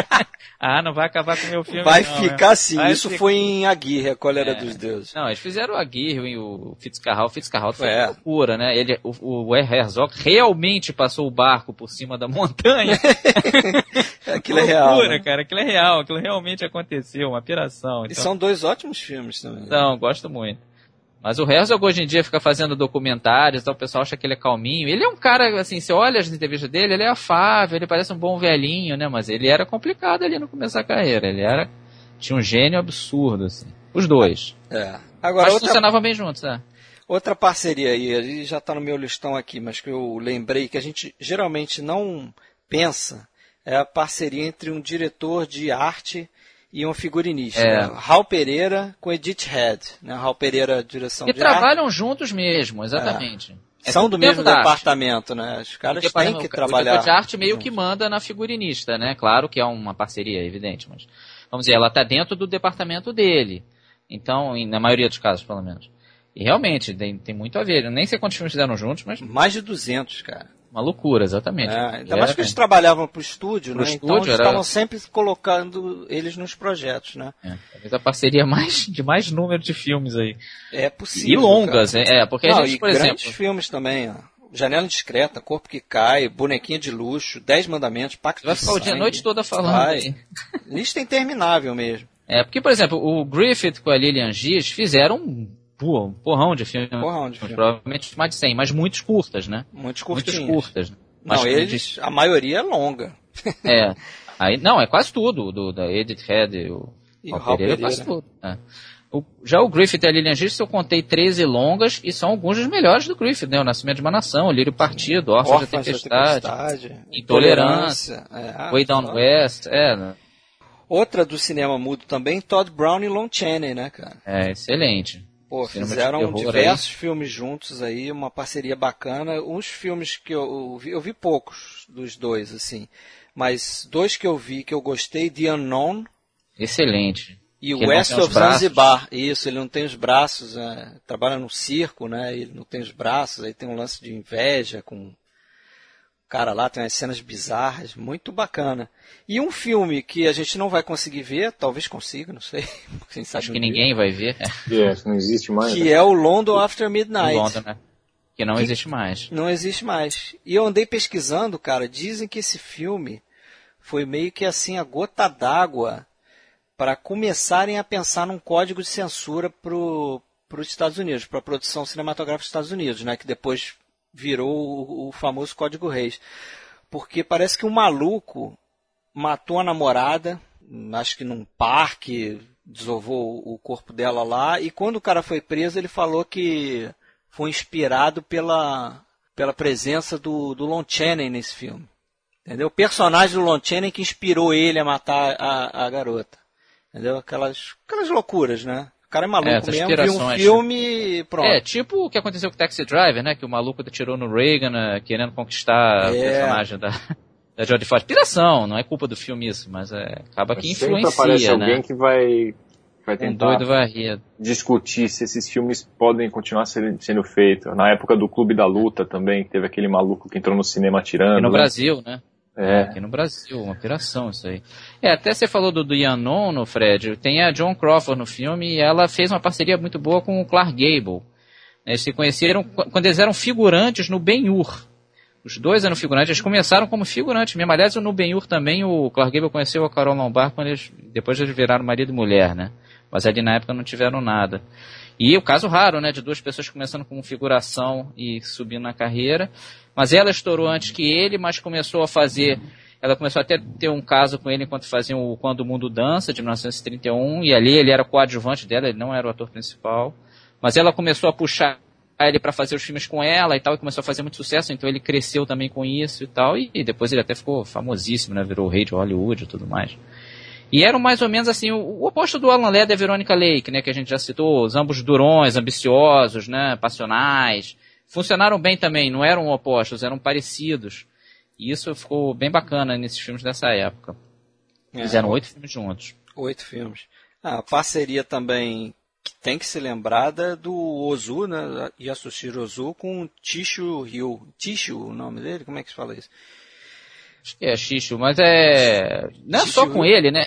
ah, não vai acabar com o meu filme Vai não, ficar assim. Isso foi em Aguirre, a Cólera é. dos Deuses. Não, eles fizeram o Aguirre e o Fitzcarral. O Fitzcarral foi é. loucura, né? Ele, o, o Herzog realmente passou o barco por cima da montanha. aquilo é real. Loucura, né? cara. Aquilo é real. Aquilo realmente aconteceu, uma piração. Então... E são dois ótimos filmes também. Não, gosto muito. Mas o Herzog hoje em dia fica fazendo documentários, então o pessoal acha que ele é calminho. Ele é um cara, assim, você olha as entrevistas dele, ele é afável, ele parece um bom velhinho, né? Mas ele era complicado ali no começo da carreira. Ele era tinha um gênio absurdo, assim. Os dois. É. Agora, mas outra... funcionavam bem juntos, é. Outra parceria aí, ele já está no meu listão aqui, mas que eu lembrei que a gente geralmente não pensa, é a parceria entre um diretor de arte e um figurinista. É. Né? Raul Pereira com Edith Head. Né? Raul Pereira, direção e de trabalham arte. juntos mesmo, exatamente. É. É São do mesmo departamento, né? Os caras têm que trabalhar. O de arte meio que manda na figurinista, né? Claro que é uma parceria, evidente, mas vamos dizer, ela está dentro do departamento dele. Então, na maioria dos casos, pelo menos. E realmente, tem, tem muito a ver. Eu nem sei quantos filmes fizeram juntos, mas. Mais de 200, cara. Uma loucura, exatamente. É, ainda mais que eles trabalhavam para o estúdio, pro né? Estúdio, então eles era... estavam sempre colocando eles nos projetos, né? É, talvez a parceria mais, de mais número de filmes aí. É possível. E longas, cara. é, porque Não, a gente, por exemplo. filmes também, ó. Janela Discreta, Corpo que Cai, Bonequinha de Luxo, Dez Mandamentos, Pacto Vai ficar o dia a noite toda falando. Lista interminável mesmo. É, porque, por exemplo, o Griffith com a Lillian Gies fizeram um, porrão de filmes. Porrão de filme. Provavelmente mais de 100, mas muitos curtas, né? Muitos curtinhos. Muitos curtas. Não, mas eles, a maioria é longa. É. Aí, não, é quase tudo, do, da Edith Head, o, e o Pereira, é quase tudo. É. O, já o Griffith e a Lillian Gish, eu contei 13 longas e são alguns dos melhores do Griffith, né? O Nascimento de uma Nação, O Lírio Partido, Órfãos da Tempestade, tempestade Intolerância, é, Way Down West, é, né? Outra do cinema mudo também, Todd Brown e Lon Chaney, né, cara? É, excelente. Pô, fizeram diversos aí. filmes juntos aí, uma parceria bacana. Uns filmes que eu, eu, vi, eu vi poucos dos dois, assim. Mas dois que eu vi que eu gostei, The Unknown. Excelente. E o West of Zanzibar, isso, ele não tem os braços, é, trabalha no circo, né? Ele não tem os braços, aí tem um lance de inveja com o cara lá, tem umas cenas bizarras, muito bacana. E um filme que a gente não vai conseguir ver, talvez consiga, não sei. Acho que ninguém vai ver. É, não existe mais. Que né? é o London After Midnight. London, né? Que não que existe mais. Não existe mais. E eu andei pesquisando, cara, dizem que esse filme foi meio que assim a gota d'água para começarem a pensar num código de censura para os Estados Unidos, para a produção cinematográfica dos Estados Unidos, né, que depois virou o, o famoso Código Reis. Porque parece que um maluco matou a namorada, acho que num parque, desovou o corpo dela lá, e quando o cara foi preso, ele falou que foi inspirado pela, pela presença do, do Lon Chaney nesse filme. Entendeu? O personagem do Lon Chaney que inspirou ele a matar a, a garota. Entendeu? Aquelas, aquelas loucuras, né? O cara é maluco É, mesmo, viu um inspirações. filme e pronto. É, tipo o que aconteceu com o Taxi Driver, né? Que o maluco atirou no Reagan, né, querendo conquistar o É. personagem da, da Jodie Foster. Piração, não é culpa do filme isso, mas é, acaba que Sempre aparece influencia, alguém né? que vai, vai Um tentar doido varrido. discutir se esses filmes podem continuar sendo, sendo feitos. Na época do Clube da Luta também, que teve aquele maluco que entrou no cinema atirando. E no né? Brasil, né? É. Aqui no Brasil, uma piração isso aí. É, até você falou do, do Yanon no Fred, tem a John Crawford no filme e ela fez uma parceria muito boa com o Clark Gable. Eles se conheceram qu- quando eles eram figurantes no Ben-Hur. Os dois eram figurantes, eles começaram como figurantes mesmo. Aliás, no Ben-Hur também o Clark Gable conheceu a Carol Lombard quando eles, depois eles viraram marido e mulher, né? Mas ali na época não tiveram nada. E o caso raro, né, de duas pessoas começando com figuração e subindo na carreira. Mas ela estourou antes que ele, mas começou a fazer. Ela começou até a ter um caso com ele enquanto faziam o Quando o Mundo Dança, de 1931, e ali ele era coadjuvante dela, ele não era o ator principal. Mas ela começou a puxar ele para fazer os filmes com ela e tal, e começou a fazer muito sucesso, então ele cresceu também com isso e tal, e, e depois ele até ficou famosíssimo, né, virou rei de Hollywood e tudo mais. E eram mais ou menos assim, o, o oposto do Alan Ladd e a Veronica Lake, né, que a gente já citou, os ambos durões, ambiciosos, né, passionais. Funcionaram bem também, não eram opostos, eram parecidos. E isso ficou bem bacana nesses filmes dessa época. É, Fizeram oito filmes juntos. Oito filmes. Ah, a parceria também que tem que ser lembrada do Ozu, né? Yasushiro Ozu com Tishu Ryu. Tishu, o nome dele? Como é que se fala isso? Acho que é Xixo, mas é. Não é Xixo. só com ele, né?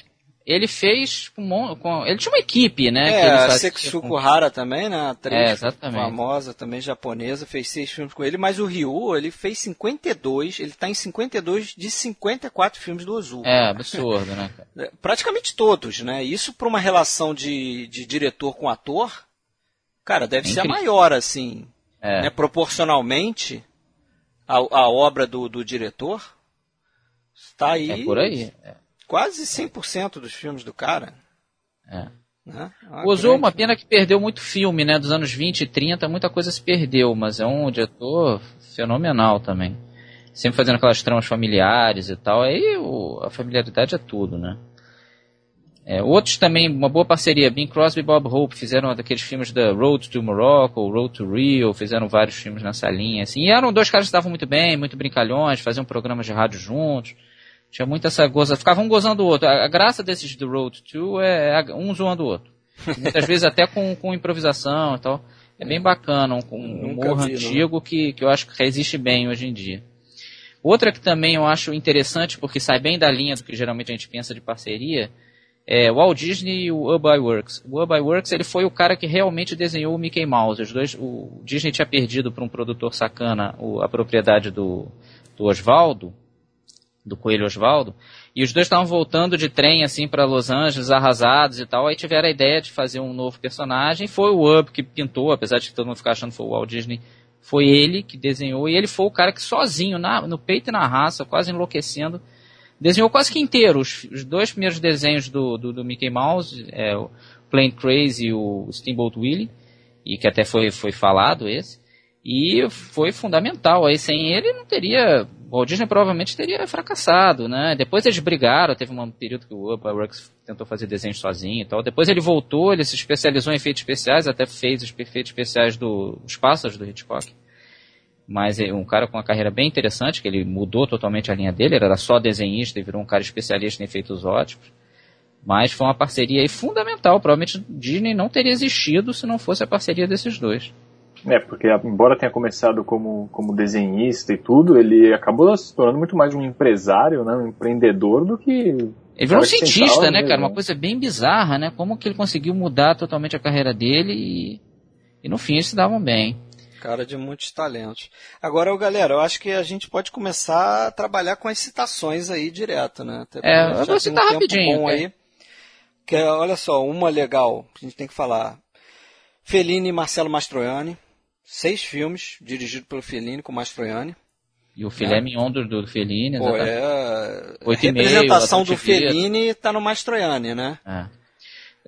Ele fez com, com- Ele tinha uma equipe, né? que É, a Sekisuko com- Hara também, né? É, Atriz exatamente. famosa, também japonesa, fez seis filmes com ele, mas o Ryu, ele fez 52, ele tá em 52 de 54 filmes do Ozu. É, absurdo, né? É, Praticamente todos, né? Isso para uma relação de, de diretor com ator, cara, deve É ser a maior, assim, É. né? Proporcionalmente à, à obra do, do diretor. Está aí, É por aí. É. quase 100% dos filmes do cara. É. Né? Uma O Ozu, grande- uma pena que perdeu muito filme, né? Dos anos 20 e 30, muita coisa se perdeu, mas é um diretor fenomenal também. Sempre fazendo aquelas tramas familiares e tal. Aí o- a familiaridade é tudo, né? É, outros também, uma boa parceria, Bing Crosby e Bob Hope fizeram daqueles filmes da Road to Morocco, Road to Rio, fizeram vários filmes nessa linha, assim. E eram dois caras que estavam muito bem, muito brincalhões, faziam programas de rádio juntos. Tinha muita essa goza, ficavam um gozando o outro. A, graça desses do Road to é a- um zoando o outro. Muitas vezes até com, com improvisação e tal. É bem bacana, um, um humor vi, não. antigo que, que eu acho que resiste bem hoje em dia. Outra que também eu acho interessante, porque sai bem da linha do que geralmente a gente pensa de parceria, é o Walt Disney e o Ub Works. O Ub Works ele foi o cara que realmente desenhou o Mickey Mouse. Os dois, o Disney tinha perdido para um produtor sacana o- a propriedade do, do Oswaldo, do Coelho Oswaldo, e os dois estavam voltando de trem assim para Los Angeles, arrasados e tal. Aí tiveram a ideia de fazer um novo personagem. Foi o Ub que pintou, apesar de todo mundo ficar achando que foi o Walt Disney. Foi ele que desenhou e ele foi o cara que sozinho, na- no peito e na raça, quase enlouquecendo, desenhou quase que inteiro os, os dois primeiros desenhos do, do, do Mickey Mouse, é, o Plain Crazy e o Steamboat Willie, e que até foi, foi falado esse. E foi fundamental. Aí sem ele não teria. Walt Disney provavelmente teria fracassado, né? Depois eles brigaram, teve um período que o Upper Works tentou fazer desenhos sozinho e tal. Depois ele voltou, ele se especializou em efeitos especiais, até fez os efeitos especiais do, dos pássaros do Hitchcock. Mas é um cara com uma carreira bem interessante, que ele mudou totalmente a linha dele, ele era só desenhista e virou um cara especialista em efeitos óticos. Mas foi uma parceria fundamental. Provavelmente Disney não teria existido se não fosse a parceria desses dois. É, porque embora tenha começado como, como desenhista e tudo, ele acabou se tornando muito mais um empresário, né, um empreendedor do que Ele virou um cientista, né, mesmo, cara? Uma coisa bem bizarra, né? Como que ele conseguiu mudar totalmente a carreira dele e, e no fim eles se davam bem. Cara de muitos talentos. Agora, galera, eu acho que a gente pode começar a trabalhar com as citações aí direto, né? Até porque É, já eu vou tem citar tempo rapidinho, bom ok? aí. Que é, olha só, uma legal, que a gente tem que falar. Fellini e Marcelo Mastroianni. Seis filmes, dirigido pelo Fellini com Mastroianni. E o filé mignon do, do Fellini, Pô, é... A representação do. Fellini tá no Mastroianni, né? É.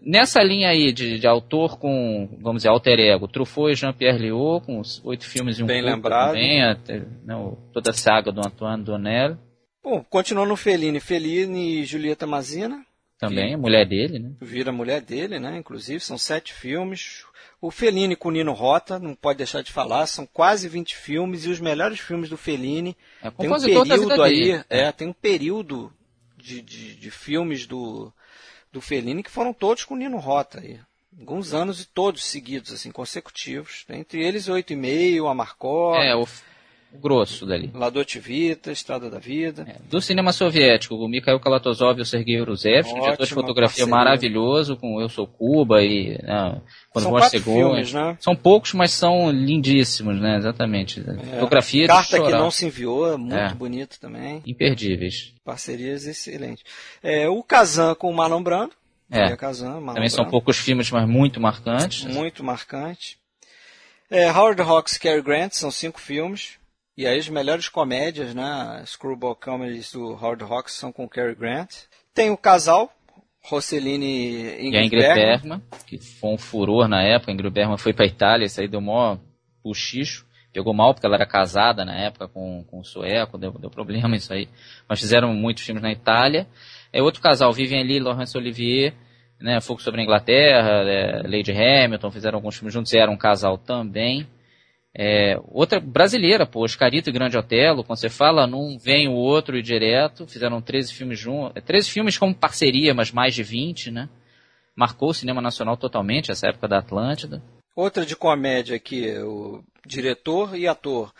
Nessa linha aí de, de autor com, vamos dizer, alter ego, Truffaut e Jean-Pierre Léaud, com os oito filmes e um Bem lembrado. também, até, né, o- toda a saga do Antoine Donnel. Bom, continuando no Fellini, Fellini e Julieta Mazina. Também, a mulher dele, né? Vira a mulher dele, né? Inclusive, são sete filmes. O Fellini com o Nino Rota, não pode deixar de falar, são quase 20 filmes e os melhores filmes do Fellini. É tem um período aí, é, tem um período de, de, de, filmes do, do Fellini que foram todos com o Nino Rota aí. Alguns anos e todos seguidos, assim, consecutivos. Entre eles, Oito e Meio, Amarcó. É, o, o grosso dali. La Dolce Vita, Estrada da Vida. É, do cinema soviético, o Mikhail Kalatozov e o Sergei Rusev, diretor de fotografia parceria. maravilhoso, com Eu Sou Cuba e né, Quando são quatro filmes, né? São poucos, mas são lindíssimos, né? Exatamente. É. Fotografia Carta que não se enviou, muito é. bonito também. Imperdíveis. Parcerias excelentes. É, o Kazan com o Marlon Brando. É. Kazan, Marlon Também Brando. são poucos filmes, mas muito marcantes. Muito marcante. É, Howard Hawks Cary Grant são cinco filmes. E aí as melhores comédias, né? Screwball comedies do Howard Hawks são com Cary Grant. Tem o casal, Rossellini e Ingrid, e a Ingrid Bergman. Bergman, que foi um furor na época. A Ingrid Bergman foi para Itália, isso aí deu mó puxicho. Pegou mal porque ela era casada na época com, com o sueco, deu, deu problema isso aí. Mas fizeram muitos filmes na Itália. É outro casal, Vivian Lee e Laurence Olivier, né, Fogo sobre a Inglaterra, é, Lady Hamilton, fizeram alguns filmes juntos e era um casal também. É, outra brasileira, pô, Oscarito e Grande Otelo, quando você fala num, vem o outro e direto, fizeram 13 filmes juntos, 13 filmes como parceria, mas mais de 20, né? Marcou o cinema nacional totalmente, essa época da Atlântida. Outra de comédia aqui, o diretor e ator,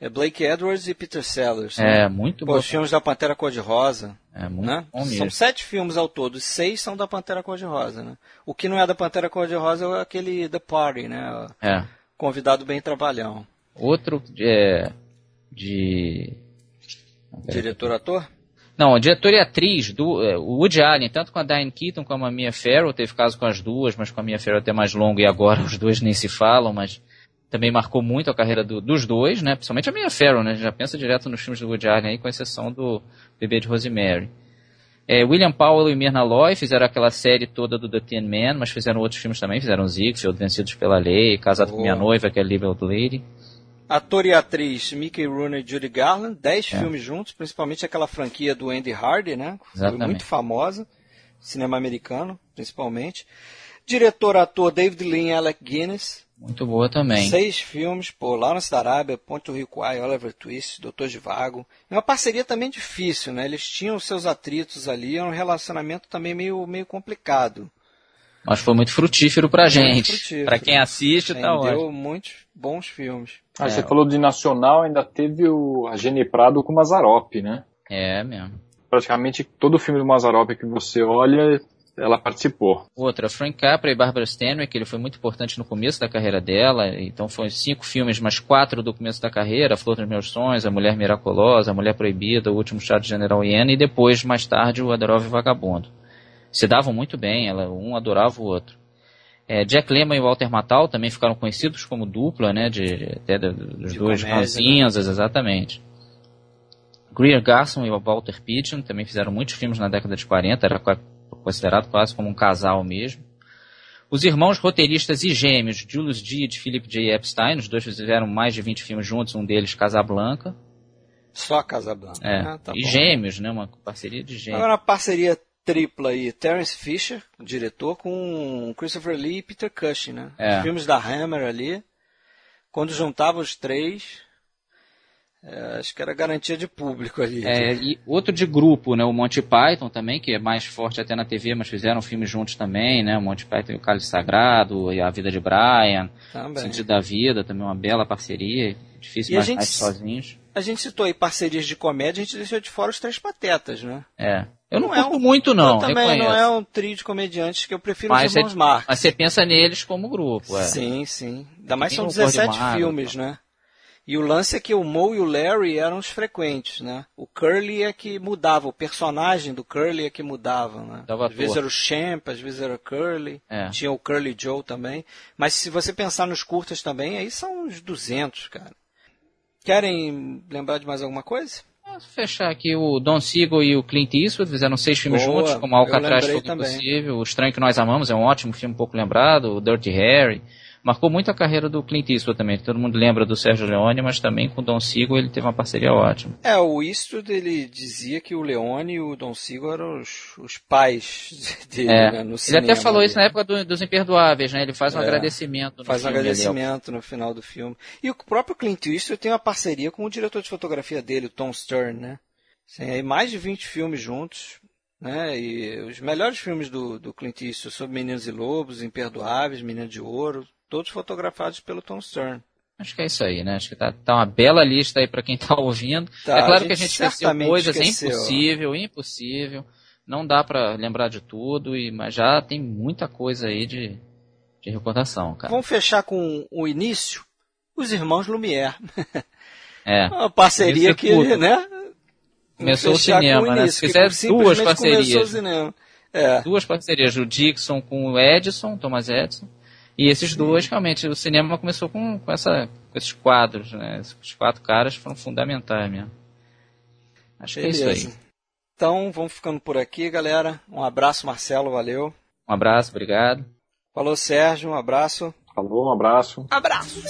é Blake Edwards e Peter Sellers. É, né? muito bom. Os filmes da Pantera Cor-de-Rosa. É, muito né? bom mesmo. São sete filmes ao todo, seis são da Pantera Cor-de-Rosa, né? O que não é da Pantera Cor-de-Rosa é aquele The Party, né? É convidado bem trabalhão. Outro é, de. Diretor-ator? Não, diretor e atriz, do, é, o Woody Allen, tanto com a Diane Keaton como a Mia Farrow, teve caso com as duas, mas com a Mia Farrow até mais longo e agora os dois nem se falam, mas também marcou muito a carreira do, dos dois, né? Principalmente a Mia Farrow, né? Já pensa direto nos filmes do Woody Allen aí, com exceção do Bebê de Rosemary. É, William Powell e Myrna Loy fizeram aquela série toda do The Tin Man, mas fizeram outros filmes também, fizeram Ziegfeld, Vencidos pela Lei, Casado oh. com Minha Noiva, que é Old Lady. Ator e atriz Mickey Rooney e Judy Garland, dez é. filmes juntos, principalmente aquela franquia do Andy Hardy, né? Exatamente. Foi muito famosa, cinema americano, principalmente. Diretor-ator David Lean e Alec Guinness, muito boa também. Seis filmes, pô, Lawrence da Arábia, Ponto Rico Ai, Oliver Twist, Doutor de Vago. É uma parceria também difícil, né? Eles tinham seus atritos ali, era um relacionamento também meio, meio complicado. Mas foi muito frutífero pra gente. Pra quem assiste, Rendeu tá ótimo. Deu muitos bons filmes. Ah, é. você falou de nacional, ainda teve o a Gene Prado com o Mazarop, né? É mesmo. Praticamente todo filme do Mazarop que você olha ela participou. Outra, Frank Capra e Barbara Stanwyck, ele foi muito importante no começo da carreira dela, então foi cinco filmes, mais quatro do começo da carreira, Flor dos Meus Sonhos, A Mulher Miraculosa, A Mulher Proibida, O Último Chá de General Iena, e depois, mais tarde, O Adorove Vagabundo. Se davam muito bem, ela, um adorava o outro. É, Jack Lemmon e Walter Matthau também ficaram conhecidos como dupla, né, de, até dos de dois ranzinhas, né? exatamente. Greer Garson e Walter Pidgeon também fizeram muitos filmes na década de 40, era considerado quase como um casal mesmo. Os irmãos roteiristas e gêmeos, Julius D. e Philip J. Epstein, os dois fizeram mais de 20 filmes juntos, um deles Casablanca. Só Casablanca. É. Ah, tá e bom. gêmeos, né? Uma parceria de gêmeos. Agora uma parceria tripla aí, Terence Fisher, diretor, com Christopher Lee e Peter Cushing, né? É. Os filmes da Hammer ali. Quando juntava os três, é, acho que era garantia de público ali. É, e outro de grupo, né? O Monty Python também, que é mais forte até na TV, mas fizeram filmes juntos também, né? O Monty Python e o Cálice Sagrado, e A Vida de Brian, também. Sentido da Vida, também uma bela parceria. Difícil mais, mais sozinhos. A gente citou aí parcerias de comédia, a gente deixou de fora os Três Patetas, né? É. Eu não, não é um, muito, não. Eu também reconheço. não é um trio de comediantes que eu prefiro mas os irmãos Marx. Mas você pensa neles como grupo, é. Sim, sim. Ainda mais são 17 filmes, né? E o lance é que o Moe e o Larry eram os frequentes, né? O Curly é que mudava, o personagem do Curly é que mudava, né? Dava às vezes era o Champ, às vezes era o Curly, é. tinha o Curly Joe também. Mas se você pensar nos curtas também, aí são uns 200, cara. Querem lembrar de mais alguma coisa? Fechar aqui o Don Siegel e o Clint Eastwood fizeram seis filmes Boa, juntos, como Alcatraz Fogo Impossível. O Estranho que Nós Amamos é um ótimo filme pouco lembrado, o Dirty Harry marcou muito a carreira do Clint Eastwood também. Todo mundo lembra do Sérgio Leone, mas também com o Don Siegel ele teve uma parceria ótima. É, o Eastwood ele dizia que o Leone e o Don Siegel eram os, os pais dele é. né, no cinema. Ele até falou isso na época do, dos Imperdoáveis, né? Ele faz um é. agradecimento no Faz filme, um agradecimento no final do filme. E o próprio Clint Eastwood tem uma parceria com o diretor de fotografia dele, o Tom Stern, né? Tem aí mais de 20 filmes juntos, né? E os melhores filmes do, do Clint Eastwood sobre Meninos e Lobos, Imperdoáveis, Menino de Ouro, todos fotografados pelo Tom Stern. Acho que é isso aí, né? Acho que tá, tá uma bela lista aí para quem tá ouvindo. Tá, é claro a que a gente esqueceu coisas, esqueceu. é impossível, impossível. Não dá para lembrar de tudo, e, mas já tem muita coisa aí de, de recordação, cara. Vamos fechar com o início. Os irmãos Lumière. É. Uma parceria que, tudo. né? Começou o cinema, né? Se quiser duas parcerias. É. Duas parcerias, o Dixon com o Edison, Thomas Edison. E esses Sim. dois, realmente, o cinema começou com, com, essa, com esses quadros, né? Os quatro caras foram fundamentais mesmo. Acho Beleza. que é isso aí. Então, vamos ficando por aqui, galera. Um abraço, Marcelo, valeu. Um abraço, obrigado. Falou, Sérgio, um abraço. Falou, um abraço. Abraço.